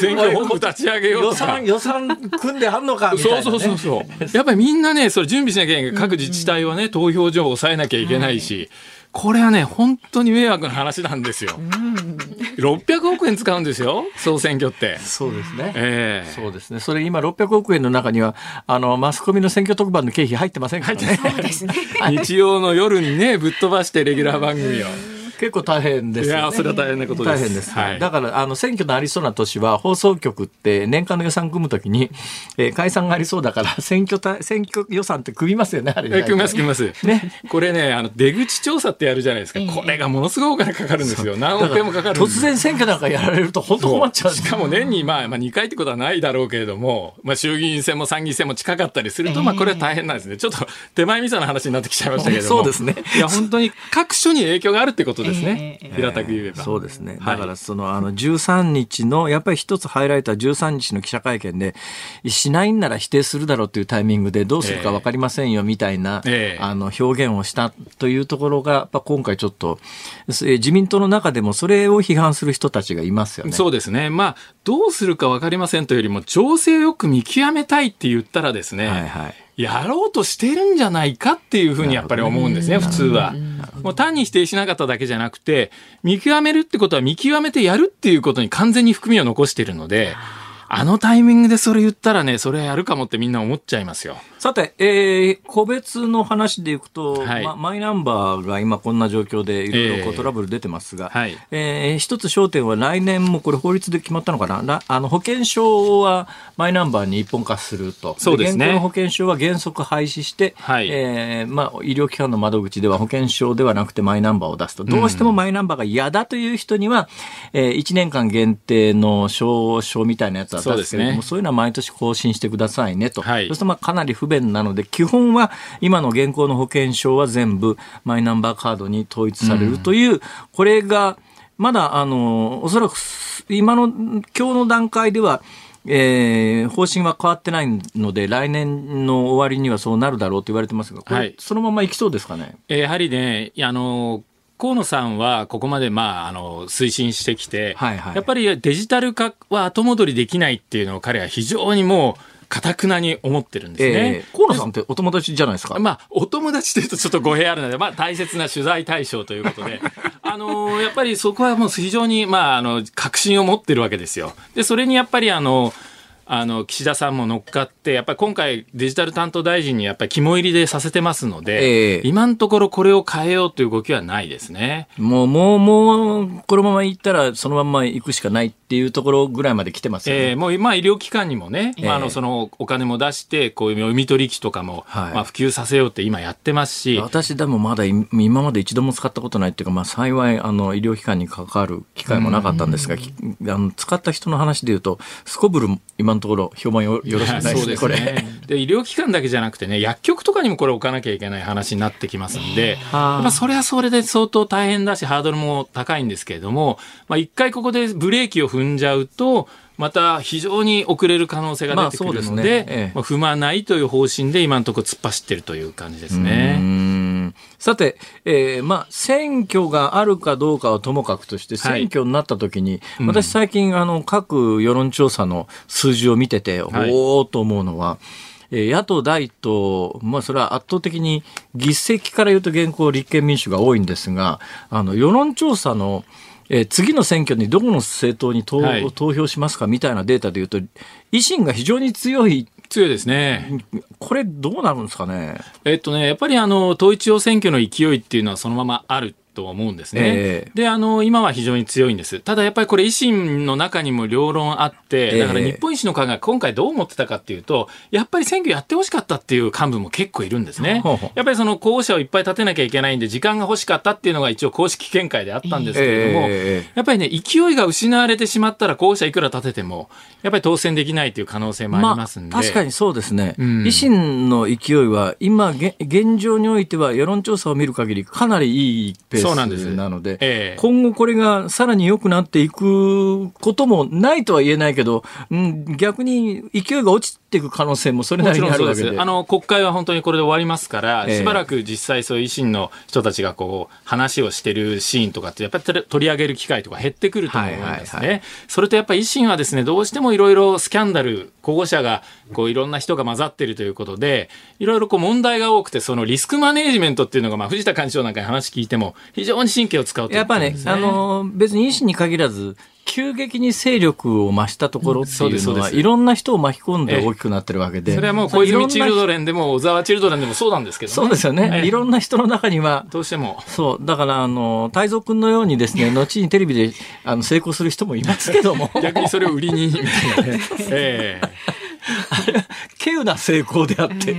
選挙本部立ち上げようとか。予算、予算組んではんのかみたいな、ね、そうそうそうそう。やっぱりみんなね、それ準備しなきゃいけない。各自治体はね、投票所を抑えなきゃいけないし、これはね、本当に迷惑な話なんですよ。うん、600億円使うんですよ、総選挙って。そうですね。ええー、そうですね。それ今600億円の中には、あの、マスコミの選挙特番の経費入ってませんからね。そうですね。日曜の夜にね、ぶっ飛ばしてレギュラー番組を。結構大変です、ね、いや、それは大変なことです。大変です。はい、だから、あの、選挙のありそうな年は、放送局って年間の予算組むときに、えー、解散がありそうだから、選挙た、選挙予算って組みますよね、あれ、組みます、組みます。ね。これね、あの、出口調査ってやるじゃないですか。これがものすごいお金かかるんですよ。何億円もかかる突然選挙なんかやられると、本当困っちゃう。しかも年に、まあ、まあ、2回ってことはないだろうけれども、まあ、衆議院選も参議院選も近かったりすると、まあ、これは大変なんですね。ちょっと、手前味噌の話になってきちゃいましたけども。そうですね。いや、本当に各所に影響があるってことですね。平たく言えば。そうですね。だからその、あの、13日の、やっぱり一つハイライトは13日の記者会見で、しないんなら否定するだろうというタイミングでどうするか分かりませんよみたいな、えー、あの、表現をしたというところが、やっぱ今回ちょっと、自民党の中でもそれを批判する人たちがいますよね。そうですね。まあ、どうするか分かりませんというよりも、情勢をよく見極めたいって言ったらですね、はいはいやろうとしてるんじゃないかっていうふうにやっぱり思うんですね、普通は。もう単に否定しなかっただけじゃなくて、見極めるってことは見極めてやるっていうことに完全に含みを残してるので、あのタイミングでそれ言ったらね、それやるかもってみんな思っちゃいますよ。さて、えー、個別の話でいくと、はいま、マイナンバーが今こんな状況でいろいろトラブル出てますが、えー、はい、えー、一つ焦点は来年もこれ法律で決まったのかな？あの保険証はマイナンバーに一本化すると。そうですね。現行の保険証は原則廃止して、はい、えー、まあ、医療機関の窓口では保険証ではなくてマイナンバーを出すと。どうしてもマイナンバーが嫌だという人には、うん、えー、1年間限定の証書みたいなやつは出すけれども、そう、ね,、いうのは毎年更新してくださいねと。はい、そうするとまあかなり不便なので、基本は今の現行の保険証は全部マイナンバーカードに統一されるという、うん、これがまだあのおそらく今の今日の段階ではえー、方針は変わってないので、来年の終わりにはそうなるだろうと言われてますが、これ、はい、そのままいきそうですかね？やはりね、あの河野さんはここまでまああの推進してきて、はいはい、やっぱりデジタル化は後戻りできないっていうのを彼は非常にもうかたくなに思ってるんですね。えー、河野さんってお友達じゃないですか？まあ、お友達というとちょっと語弊あるので、まあ、大切な取材対象ということで、あのー、やっぱりそこはもう非常に、まあ、あの、確信を持ってるわけですよ。で、それにやっぱりあの、あの岸田さんも乗っかって、やっぱり今回、デジタル担当大臣にやっぱり肝入りでさせてますので、えー、今のところこれを変えようという動きはないですね。もう、もう、もう、このままいったら、そのまま行くしかないっていうところぐらいまで来てますよね。えー、もう、まあ、医療機関にもね、まあ、あの、その、お金も出して、こういう読み取り機とかも、はい、まあ、普及させようって今やってますし。私でもまだ今まで一度も使ったことないっていうか、まあ、幸い、あの、医療機関に関わる機会もなかったんですが、あの使った人の話で言うと、すこぶる今のところ評判よよろしくない ですね、これ。で、医療機関だけじゃなくてね、薬局とかにもこれ置かなきゃいけない話になってきますんで、まあ、それはそれで相当大変だし、ハードルも高いんですけれども、まあ、一回ここでブレーキを踏んじゃうと、また非常に遅れる可能性が出てくるので、まあねええ、まあ、踏まないという方針で今のところ突っ走ってるという感じですね。さて、えー、まあ、選挙があるかどうかはともかくとして、選挙になった時に、はい、私最近、あの、各世論調査の数字を見てて、はい、おおと思うのは、野党第党、まあ、それは圧倒的に議席から言うと現行立憲民主が多いんですが、あの、世論調査の、えー、次の選挙にどこの政党に投はい、投票しますかみたいなデータでいうと、維新が非常に強い。強いですね。これどうなるんですかね？えっとね、やっぱりあの、統一地方選挙の勢いっていうのはそのままあると思うんですね。えー、で、あの、今は非常に強いんです。ただやっぱりこれ維新の中にも両論あって、だから日本維新の会が今回どう思ってたかっていうと、やっぱり選挙やってほしかったっていう幹部も結構いるんですね。やっぱりその候補者をいっぱい立てなきゃいけないんで、時間が欲しかったっていうのが一応公式見解であったんですけれども、えー、やっぱりね、勢いが失われてしまったら候補者いくら立てても、やっぱり当選できないという可能性もありますんで。まあ、確かにそうですね。うん、維新の勢いは、今、現状においては世論調査を見る限りかなりいいペースなので、で、えー、今後これがさらに良くなっていくこともないとは言えないけど、うん、逆に勢いが落ちていく可能性もそれなりにあるわけで。あの、国会は本当にこれで終わりますから、えー、しばらく実際そういう維新の人たちがこう、話をしてるシーンとかって、やっぱり取り上げる機会とか減ってくると思うんですね。はいはいはい、それとやっぱり維新はですね、どうしてもいろいろスキャンダル、候補者が、こういろんな人が混ざってるということで、いろいろこう問題が多くて、そのリスクマネージメントっていうのが、まあ藤田幹事長なんかに話聞いても、非常に神経を使うと、ね、やっぱね、あの、別に維新に限らず、急激に勢力を増したところっていうのは、いろんな人を巻き込んで大きくなってるわけで。それはもう小泉チルドレンでも小沢チルドレンでもそうなんですけどね。そうですよね。いろんな人の中には。どうしても。そう。だから、あの、太蔵君のようにですね、後にテレビであの成功する人もいますけども。逆にそれを売りに、みたいなね。ええあれは、稀有な成功であって。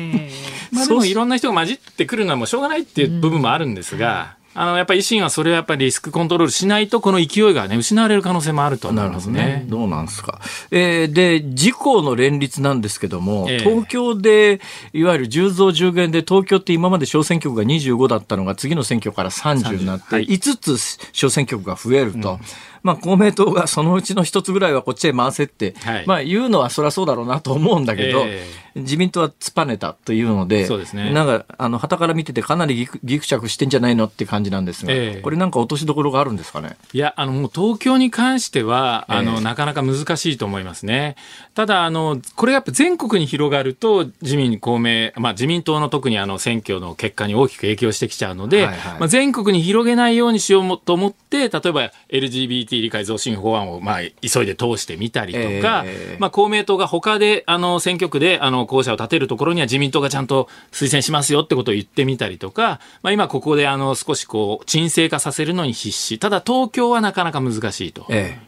まあでもいろんな人が混じってくるのはもうしょうがないっていう部分もあるんですが、あのやっぱり維新はそれをやっぱりリスクコントロールしないと、この勢いがね、失われる可能性もあると思いますね。ねどうなんですか。えー、で、自公の連立なんですけども、えー、東京で、いわゆる10増10減で、東京って今まで小選挙区が25だったのが、次の選挙から30になって、5つ小選挙区が増えると。うんまあ、公明党がそのうちの一つぐらいはこっちへ回せって、はい、まあ、言うのはそりゃそうだろうなと思うんだけど、えー、自民党は突っぱねたというので、そうですね、なんか、あの、旗から見ててかなりぎくしゃくしてんじゃないのって感じなんですが、えー、これなんか落としどころがあるんですかね？いや、あの、もう東京に関しては、あの、えー、なかなか難しいと思いますね。ただ、あの、これやっぱ全国に広がると、自民、公明、まあ、自民党の特にあの、選挙の結果に大きく影響してきちゃうので、はいはい、まあ、全国に広げないようにしようと思って、例えば LGBT 理解増進法法案をまあ急いで通してみたりとか、えー、まあ、公明党が他であの選挙区であの候補者を立てるところには自民党がちゃんと推薦しますよってことを言ってみたりとか、まあ、今ここであの少しこう沈静化させるのに必死。ただ東京はなかなか難しいと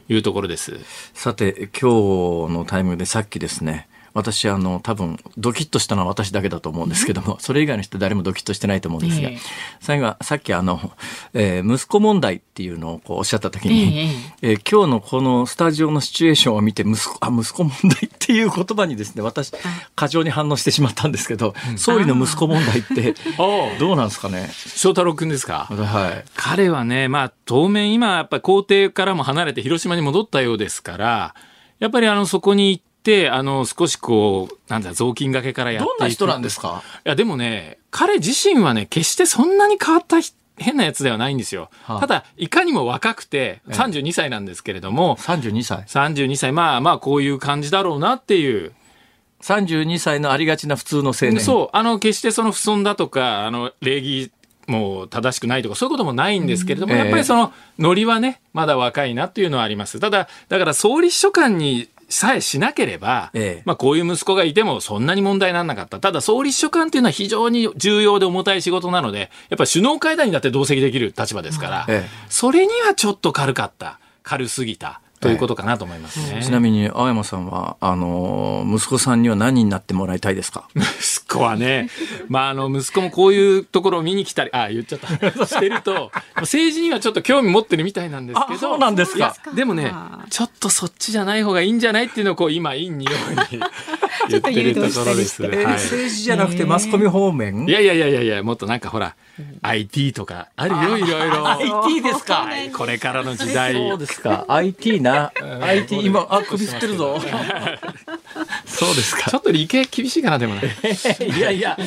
いうところです、えー、さて今日のタイムでさっきですね私あの多分ドキッとしたのは私だけだと思うんですけども、それ以外の人誰もドキッとしてないと思うんですが、最後はさっきあの、えー、息子問題っていうのをこうおっしゃった時に、えー、今日のこのスタジオのシチュエーションを見て息子あ息子問題っていう言葉にですね私過剰に反応してしまったんですけど、総理の息子問題ってどうなんですかね？翔太郎君ですか、はい、彼はねまあ当面今やっぱり皇帝からも離れて広島に戻ったようですからやっぱりあのそこに行って、あの、少しこう、なんだ、雑巾がけからやってどんな人なんですか？いや、でもね、彼自身はね、決してそんなに変わった人変なやつではないんですよ。はあ、ただ、いかにも若くて、32歳なんですけれども。ええ、32歳 ?32 歳。まあまあ、こういう感じだろうなっていう。32歳のありがちな普通の青年。そう。あの、決してその不損だとか、あの、礼儀もう正しくないとかそういうこともないんですけれども、うん、やっぱりそのノリはねまだ若いなっていうのはありますただだから総理秘書官にさえしなければ、ええ、まあこういう息子がいてもそんなに問題にならなかった。ただ総理秘書官っていうのは非常に重要で重たい仕事なので、やっぱり首脳会談にだって同席できる立場ですから、え、それにはちょっと軽かった。軽すぎた。ということかなと思いますね。ちなみに青山さんはあの息子さんには何になってもらいたいですか？息子はね、まああの息子もこういうところを見に来たり、あ言っちゃった してると政治にはちょっと興味持ってるみたいなんですけど、そうなんですか。でもね、ちょっとそっちじゃない方がいいんじゃないっていうのをこう今陰にように言ってるところです。はい、政治じゃなくてマスコミ方面？いやいやいやいやいやもっとなんかほら。IT とかあるよいろいろ。IT ですか。これからの時代。そうですか。IT な。IT 今あ首振ってるぞ。そうですか。ちょっと理系厳しいかなでもね。いやいや。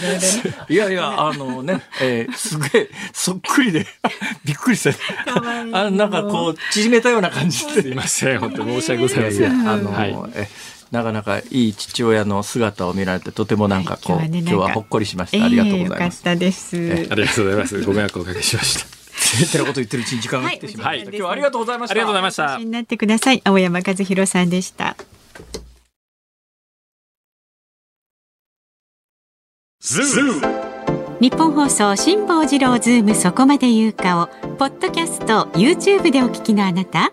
いやいやあのね、えー、すげえそっくりで びっくりした。あなんかこう縮めたような感じすいません。本当申し訳ございません。あの、はい、えなかなかいい父親の姿を見られてとてもなんかこう、はい、今日はほっこりしました、ありがとうございます、えー、です。ありがとうございます。ご迷惑をおかけしました。てなこと言ってるうちに時間が来てしまいました、はい、今日はありがとうございましたありがとうございましたになってください。青山和弘さんでした。日本放送辛坊治郎ズームそこまで言うかをポッドキャスト YouTube でお聞きのあなた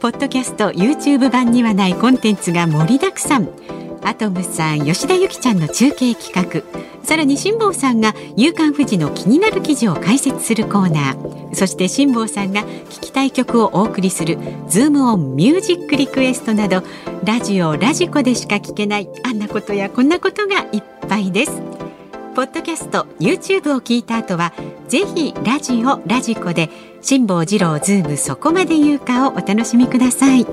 ポッドキャスト YouTube 版にはないコンテンツが盛りだくさん。アトムさん吉田由紀ちゃんの中継企画。さらに辛坊さんが「夕刊フジ」の気になる記事を解説するコーナー。そして辛坊さんが聞きたい曲をお送りする「ズームオンミュージックリクエスト」などラジオラジコでしか聞けないあんなことやこんなことがいっぱいです。ポッドキャスト YouTube を聞いた後はぜひラジオラジコで辛坊治郎ズームそこまで言うかをお楽しみください。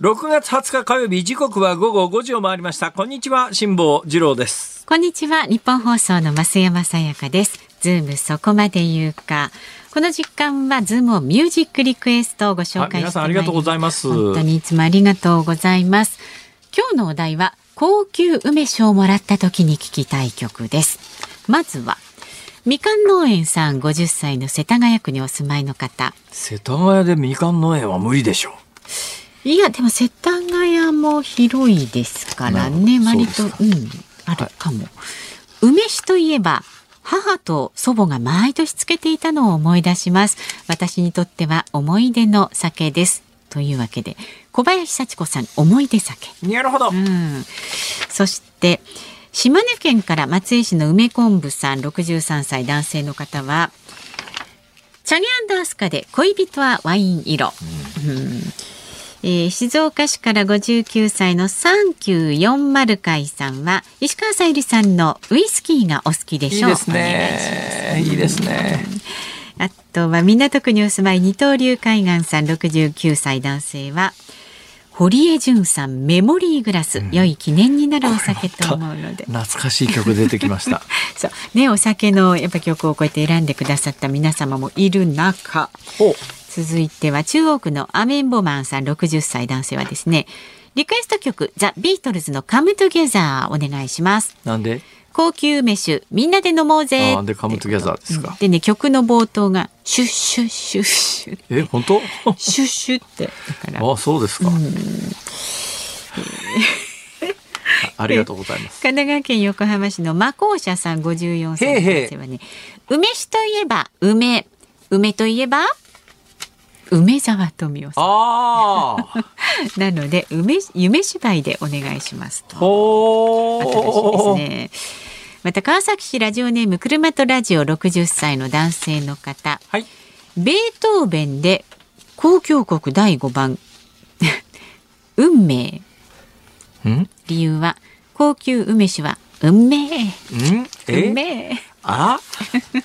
6月20日火曜日時刻は午後5時を回りました。こんにちは辛坊治郎です。こんにちはニッポン放送の増山さやかです。ズームそこまで言うかこの時間はズームをミュージックリクエストをご紹介皆さんありがとうございます。本当にいつもありがとうございます。今日のお題は高級梅酒をもらった時に聞きたい曲です。まずはみかん農園さん50歳の世田谷区にお住まいの方。世田谷でみかん農園は無理でしょう。いやでも世田谷も広いですからね。割とうんあるかも、はい、梅酒といえば母と祖母が毎年つけていたのを思い出します。私にとっては思い出の酒です。というわけで小林幸子さん思い出酒。なるほど、うん、そして島根県から松江市の梅昆布さん63歳男性の方はチャゲアンダースカで恋人はワイン色、うん、えー、静岡市から59歳の3940回さんは石川さゆりさんのウイスキーがお好きでしょう。いいですね。いいですね、あとは港区にお住まい二刀流海岸さん69歳男性は堀江淳さんメモリーグラス、うん、良い記念になるお酒と思うので。懐かしい曲出てきました。そう。ねお酒のやっぱ曲をこうやって選んでくださった皆様もいる中続いては中央区のアメンボマンさん60歳男性はですねリクエスト曲ザ・ビートルズのカムトゥゲザーお願いします。なんで？高級梅酒みんなで飲もうぜ。でカムトゥゲザーですか、でね曲の冒頭がシュッシュッシュッシュえ本当？シュッシュってだから。あそうですか、ありがとうございます。神奈川県横浜市の魔校舎さん54歳のはね、梅酒といえば梅、梅といえば？梅沢富美男さん。なので、梅、夢芝居でお願いしますと。ね。また川崎市ラジオネーム車とラジオ60歳の男性の方。はい。ベートーベンで交響曲第5番 運命ん？理由は高級梅酒は運命ん？運え命あ？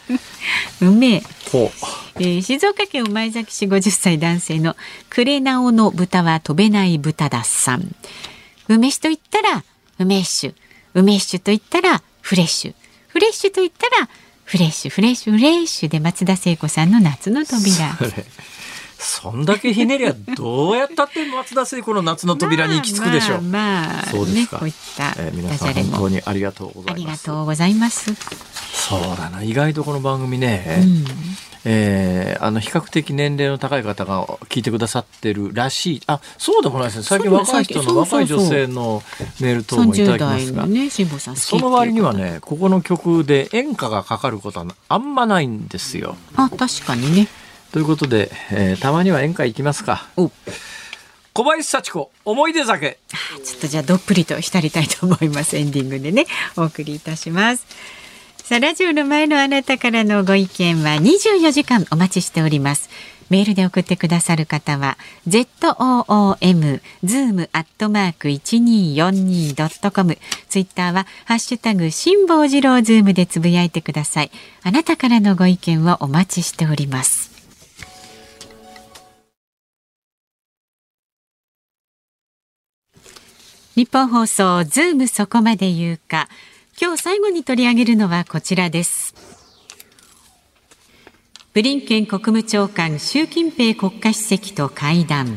運命、ほえー静岡県御前崎市50歳男性のクレナオの豚は飛べない豚ださん。梅酒と言ったら梅酒。梅酒と言ったらフレッシュ。フレッシュと言ったらフレッシュ。フレッシュフレッシュで松田聖子さんの夏の扉。う。そんだけひねりゃどうやったって松田聖子の夏の扉に行き着くでしょう。まあ、まあ、ね、そうですかこういったえー皆さん本当にありがとうござありいます。がとうございます。そうだな意外とこの番組ね、うんえーあの比較的年齢の高い方が聞いてくださってるらしいあそうでもないですね最近若い人の若い女性のメール等もいただ30きますがね、その割にはねここの曲で演歌がかかることはあんまないんですよ。あ、確かにね。ということで、えーたまには演歌行きますか。お、小林幸子思い出酒ちょっとじゃあどっぷりと浸りたいと思います。エンディングでね、お送りいたします。さあ、ラジオの前のあなたからのご意見は24時間お待ちしております。メールで送ってくださる方は zoom zoom アットマーク一二四二ドットコムツイッターはハッシュタグ辛坊治郎ズームでつぶやいてください。あなたからのご意見をお待ちしております。日本放送ズームそこまで言うか。今日最後に取り上げるのはこちらです。ブリンケン国務長官習近平国家主席と会談。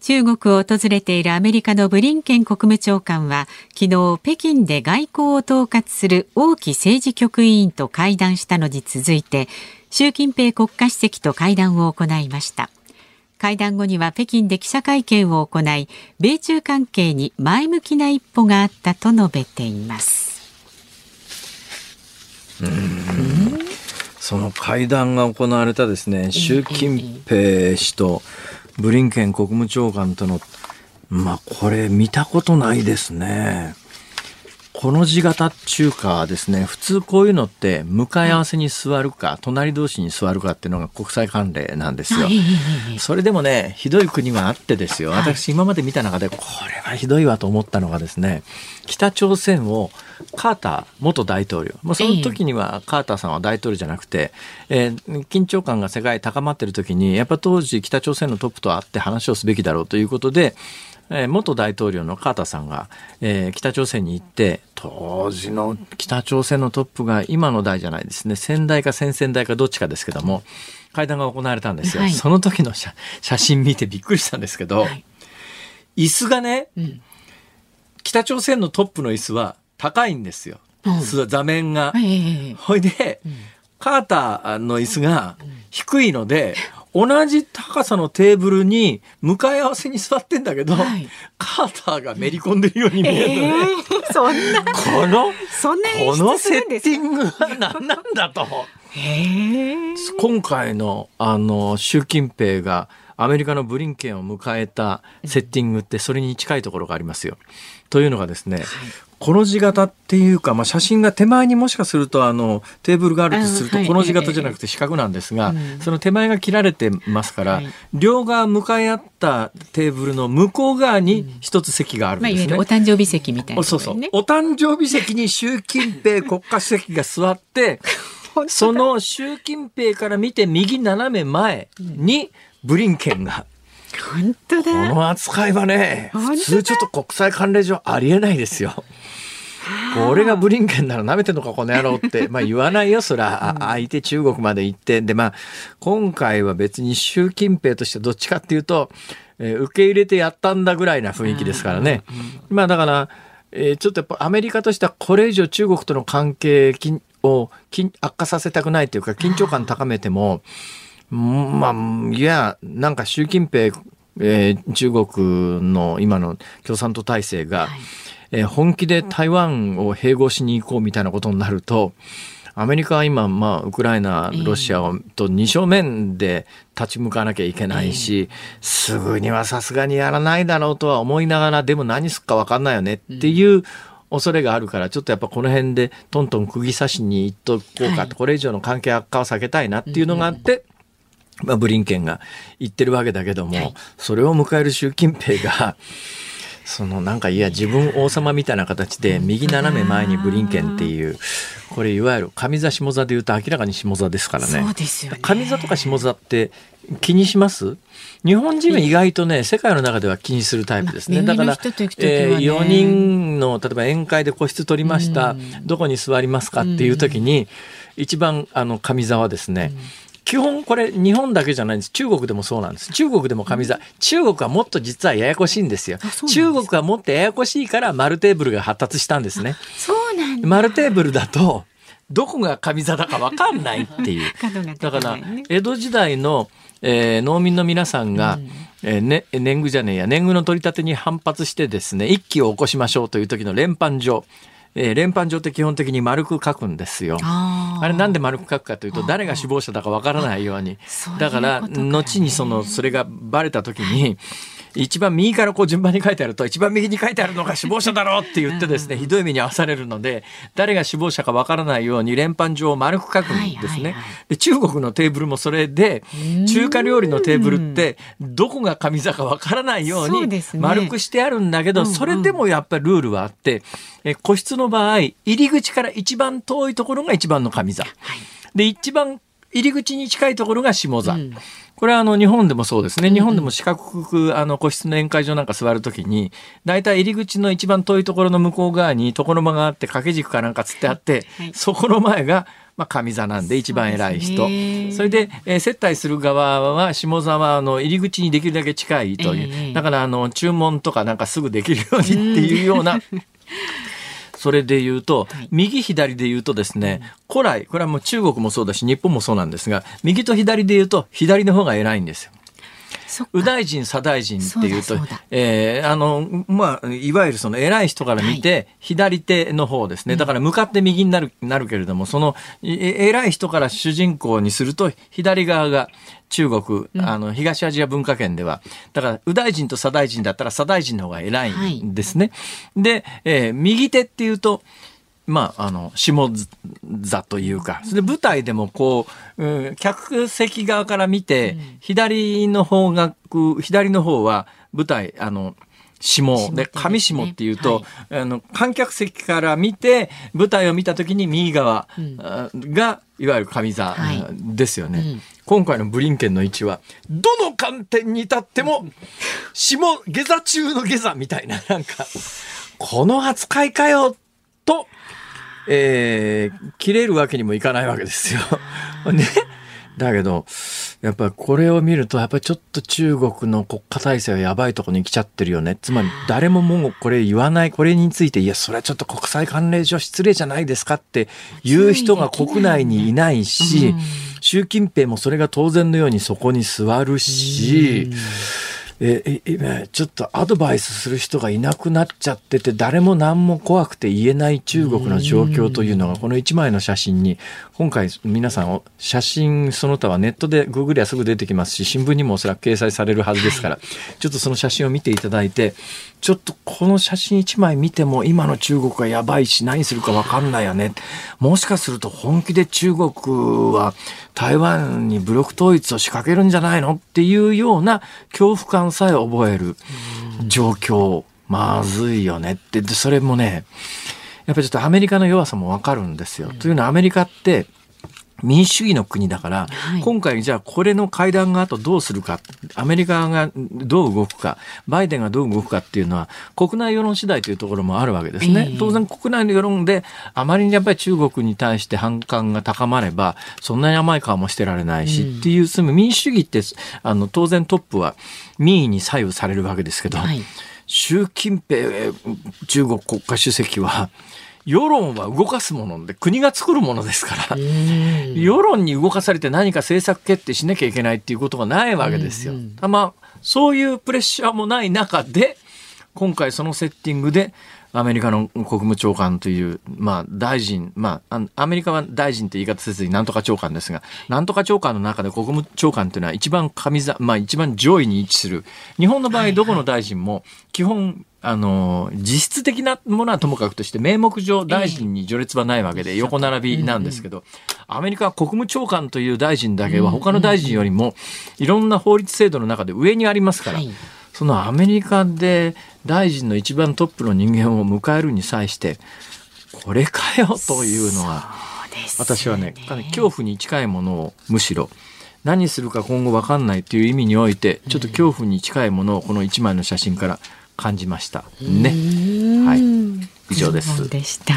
中国を訪れているアメリカのブリンケン国務長官は昨日北京で外交を統括する王毅政治局委員と会談したのに続いて習近平国家主席と会談を行いました。会談後には北京で記者会見を行い米中関係に前向きな一歩があったと述べています。その会談が行われたですね習近平氏とブリンケン国務長官とのまあこれ見たことないですね。この字型中華ですね普通こういうのって向かい合わせに座るか、隣同士に座るかっていうのが国際慣例なんですよ。それでもねひどい国はあってですよ。私今まで見た中でこれはひどいわと思ったのがですね北朝鮮をカーター元大統領もうその時にはカーターさんは大統領じゃなくて、えー緊張感が世界高まってる時にやっぱ当時北朝鮮のトップと会って話をすべきだろうということでえー元大統領のカーターさんが、えー北朝鮮に行って当時の北朝鮮のトップが今の代じゃないですね。先代か先々代かどっちかですけども会談が行われたんですよ、はい。その時の写写真見てびっくりしたんですけど、はい。椅子がねうん。北朝鮮のトップの椅子は高いんですよ、うん。座座面が。ええ。ほいで、カーターの椅子が低いので、同じ高さのテーブルに向かい合わせに座ってんだけど、はいカーターがめり込んでるように見えるのね。そんなこの、そんな演このセッティングは何なんだと。今回の、あの、習近平がアメリカのブリンケンを迎えたセッティングってそれに近いところがありますよ。というのがですね、この字型っていうか、まあ、写真が手前にもしかするとあのテーブルがあるとするとあはいこの字型じゃなくて四角なんですが、うんその手前が切られてますから、はい両側向かい合ったテーブルの向こう側に一つ席があるんまあ、いですね。わゆるお誕生日席みたいな、おそうそう。お誕生日席に習近平国家主席が座って、その習近平から見て右斜め前にブリンケンが。本当こだ。の扱いはね、普通ちょっと国際慣例上ありえないですよ。俺がブリンケンなら舐めてんのかこの野郎って、まあ言わないよ、そら、あ相手中国まで行って。で、まあ、今回は別に習近平としてどっちかっていうと、えー受け入れてやったんだぐらいな雰囲気ですからね。まあだから、えーちょっとやっぱアメリカとしてはこれ以上中国との関係緊を緊悪化させたくないというか緊張感高めても、うん。まあ、いや、なんか習近平、えー中国の今の共産党体制が、えー本気で台湾を併合しに行こうみたいなことになると、アメリカは今、まあ、ウクライナ、ロシアと二正面で立ち向かなきゃいけないし、すぐにはさすがにやらないだろうとは思いながら、でも何すっか分かんないよねっていう恐れがあるから、ちょっとやっぱこの辺でトントン釘刺しにいっとこうかと、これ以上の関係悪化を避けたいなっていうのがあって、まあ、ブリンケンが言ってるわけだけども、それを迎える習近平が、そのなんかいや自分王様みたいな形で右斜め前にブリンケンっていうこれいわゆる上座下座でいうと明らかに下座ですからね。そうですよね。上座とか下座って気にします？日本人は意外とね、世界の中では気にするタイプですね。だから、えー、4人の、例えば宴会で個室取りました、どこに座りますかっていう時に、一番、あの、上座はですね、基本これ日本だけじゃないんです。中国でもそうなんです。中国でも上座。中国はもっと実はややこしいんですよ。中国はもっとややこしいから丸テーブルが発達したんですね。そうなん丸テーブルだと、どこが上座だか分かんないっていう。だから、江戸時代の、えー、農民の皆さんが、うんえーね、年貢じゃねえや年貢の取り立てに反発してですね一揆を起こしましょうという時の連判状えー、連判状って基本的に丸く書くんですよ。あれなんで丸く書くかというと誰が死亡者だかわからないように。だから後にそのそれがバレた時に一番右からこう順番に書いてあると、一番右に書いてあるのが死亡者だろうって言ってですね、ひどい目に遭わされるので、誰が死亡者かわからないように連判状を丸く書くんですね。で中国のテーブルもそれで、中華料理のテーブルって、どこが上座かわからないように丸くしてあるんだけど、それでもやっぱりルールはあって、え個室の場合、入り口から一番遠いところが一番の上座。で、一番入り口に近いところが下座。うん。これはあの日本でもそうですね。日本でも四角くあの個室の宴会場なんか座るときに、大体入り口の一番遠いところの向こう側に床の間があって掛け軸かなんかつってあって、はい、そこの前がまあ、上座なんで一番偉い人。それで、えー、接待する側は下座はの入り口にできるだけ近いという、だからあの注文とかなんかすぐできるようにっていうようなそれで言うと、はい、右左で言うとですね、古来、これはもう中国もそうだし、日本もそうなんですが、右と左で言うと、左の方が偉いんですよ。右大臣左大臣っていうとえー、あのまあいわゆるその偉い人から見て、左手の方ですね。だから向かって右になるなるけれどもその偉い人から主人公にすると左側が中国、あの東アジア文化圏では。だから右大臣と左大臣だったら左大臣の方が偉いんですね。はい、で、えー、右手っていうとまあ、あの、下座というか、それで舞台でもこう、うん、客席側から見て、左の方角、左の方は舞台、あの、下で上下っていうと、はい、あの観客席から見て舞台を見た時に右側が、いわゆる上座ですよね、はいうん、今回のブリンケンの位置はどの観点に立っても 下下座中の下座みたいななんかこの扱いかよとえー、切れるわけにもいかないわけですよ。ね。だけど、やっぱりこれを見ると、やっぱりちょっと中国の国家体制はやばいとこに来ちゃってるよね。つまり誰ももうこれ言わない、これについて、いや、それはちょっと国際関連上失礼じゃないですかって言う人が国内にいないし、習近平もそれが当然のようにそこに座るし、え今ちょっとアドバイスする人がいなくなっちゃってて誰も何も怖くて言えない中国の状況というのがこの1枚の写真に今回皆さん写真その他はネットでグーグルやすぐ出てきますし新聞にもおそらく掲載されるはずですから、ちょっとその写真を見ていただいてちょっとこの写真1枚見ても今の中国がやばいし何するか分かんないよね。もしかすると本気で中国は台湾に武力統一を仕掛けるんじゃないのっていうような恐怖感さえ覚える。状況、まずいよねって、それもね、やっぱりちょっとアメリカの弱さもわかるんですよ。というのはアメリカって、民主主義の国だから、はい、今回じゃあこれの会談があとどうするか、アメリカがどう動くか、バイデンがどう動くかっていうのは国内世論次第というところもあるわけですね。えー、当然国内の世論であまりにやっぱり中国に対して反感が高まれば、そんなに甘い顔もしてられないし、うん、っていう、その民主主義って、あの、当然トップは民意に左右されるわけですけど、はい、習近平中国国家主席は、世論は動かすもので国が作るものですから世論に動かされて何か政策決定しなきゃいけないっていうことがないわけですよ。まあそういうプレッシャーもない中で今回そのセッティングでアメリカの国務長官という、まあ、大臣、まあ、アメリカは大臣って言い方せずになんとか長官ですが、なんとか長官の中で国務長官というのは一番上座、まあ、一番上位に位置する。日本の場合、どこの大臣も基本、あの、実質的なものはともかくとして、名目上大臣に序列はないわけで、横並びなんですけど、アメリカは国務長官という大臣だけは他の大臣よりも、いろんな法律制度の中で上にありますから、そのアメリカで大臣の一番トップの人間を迎えるに際してこれかよというのは私はね恐怖に近いものをむしろ何するか今後分かんないという意味においてちょっと恐怖に近いものをこの1枚の写真から感じましたね。はい、以上です。でした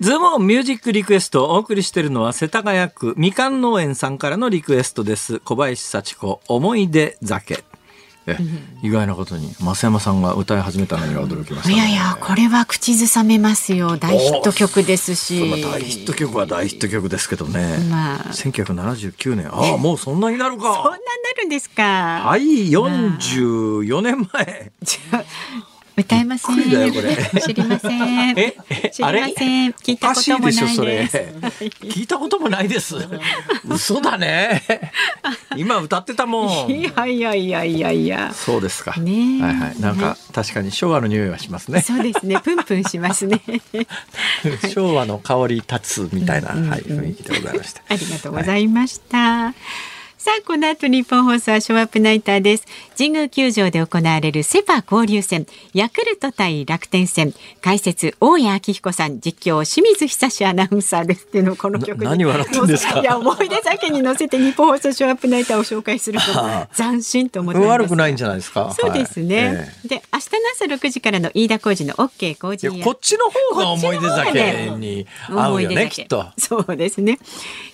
ズームオンミュージックリクエストをお送りしているのは世田谷区みかん農園さんからのリクエストです。小林幸子、思い出酒。意外なことに増山さんが歌い始めたのに驚きました、ね、いやいやこれは口ずさめますよ。大ヒット曲ですし。大ヒット曲は大ヒット曲ですけどね、まあ、1979年。ああもうそんなになるか。そんなになるんですか。はい44年前歌えません。知りません。え、知りません。聞いたこともないです。聞いたこともないです。嘘だね。今歌ってたもん。いやいやいやいやいや。そうですか。ね。はいはい。なんか、確かに昭和の匂いはしますね。そうですね。プンプンしますね。昭和の香り立つみたいな、はい、雰囲気でございました。ありがとうございました。さあ、この後日本放送はショーアップナイターです。神宮球場で行われるセパ交流戦、ヤクルト対楽天戦、解説、大谷明彦さん、実況、清水久志アナウンサーですっていうのこの曲何笑ってんですか？いや、思い出酒に乗せて日本放送ショーアップナイターを紹介すると、斬新と思って悪くないんじゃないですか？そうですね。はい。えー、で、明日の朝6時からの飯田浩二の OK 工事こっちの方が思い出酒に合うよね、きっと。そうですね。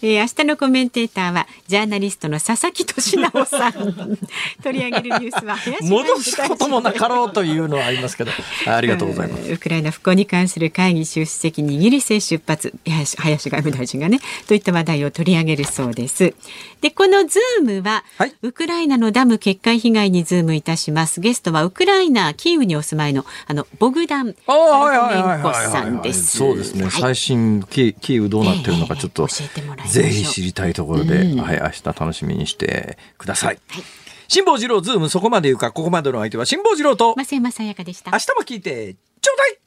えー、明日のコメンテーターは、ジャーナリストの佐々木俊直さん。取り上げるニュースは戻すこともなかろうというのはありますけど、ありがとうございます。ウクライナ復興に関する会議出席にイギリスへ出発、林林外務大臣がね、といった話題を取り上げるそうです。で、このズームは、はい、ウクライナのダム決壊被害にズームいたします。ゲストはウクライナキーウにお住まいのあのボグダンさんです。そうですね。はい、最新キキーウどうなってるのかちょっと、えー、ぜひ知りたいところで、うん、はい明日楽しみにしてください。はい。辛坊治郎ズームそこまで言うかここまでの相手は辛坊治郎と増山さやかでした。明日も聞いてちょうだい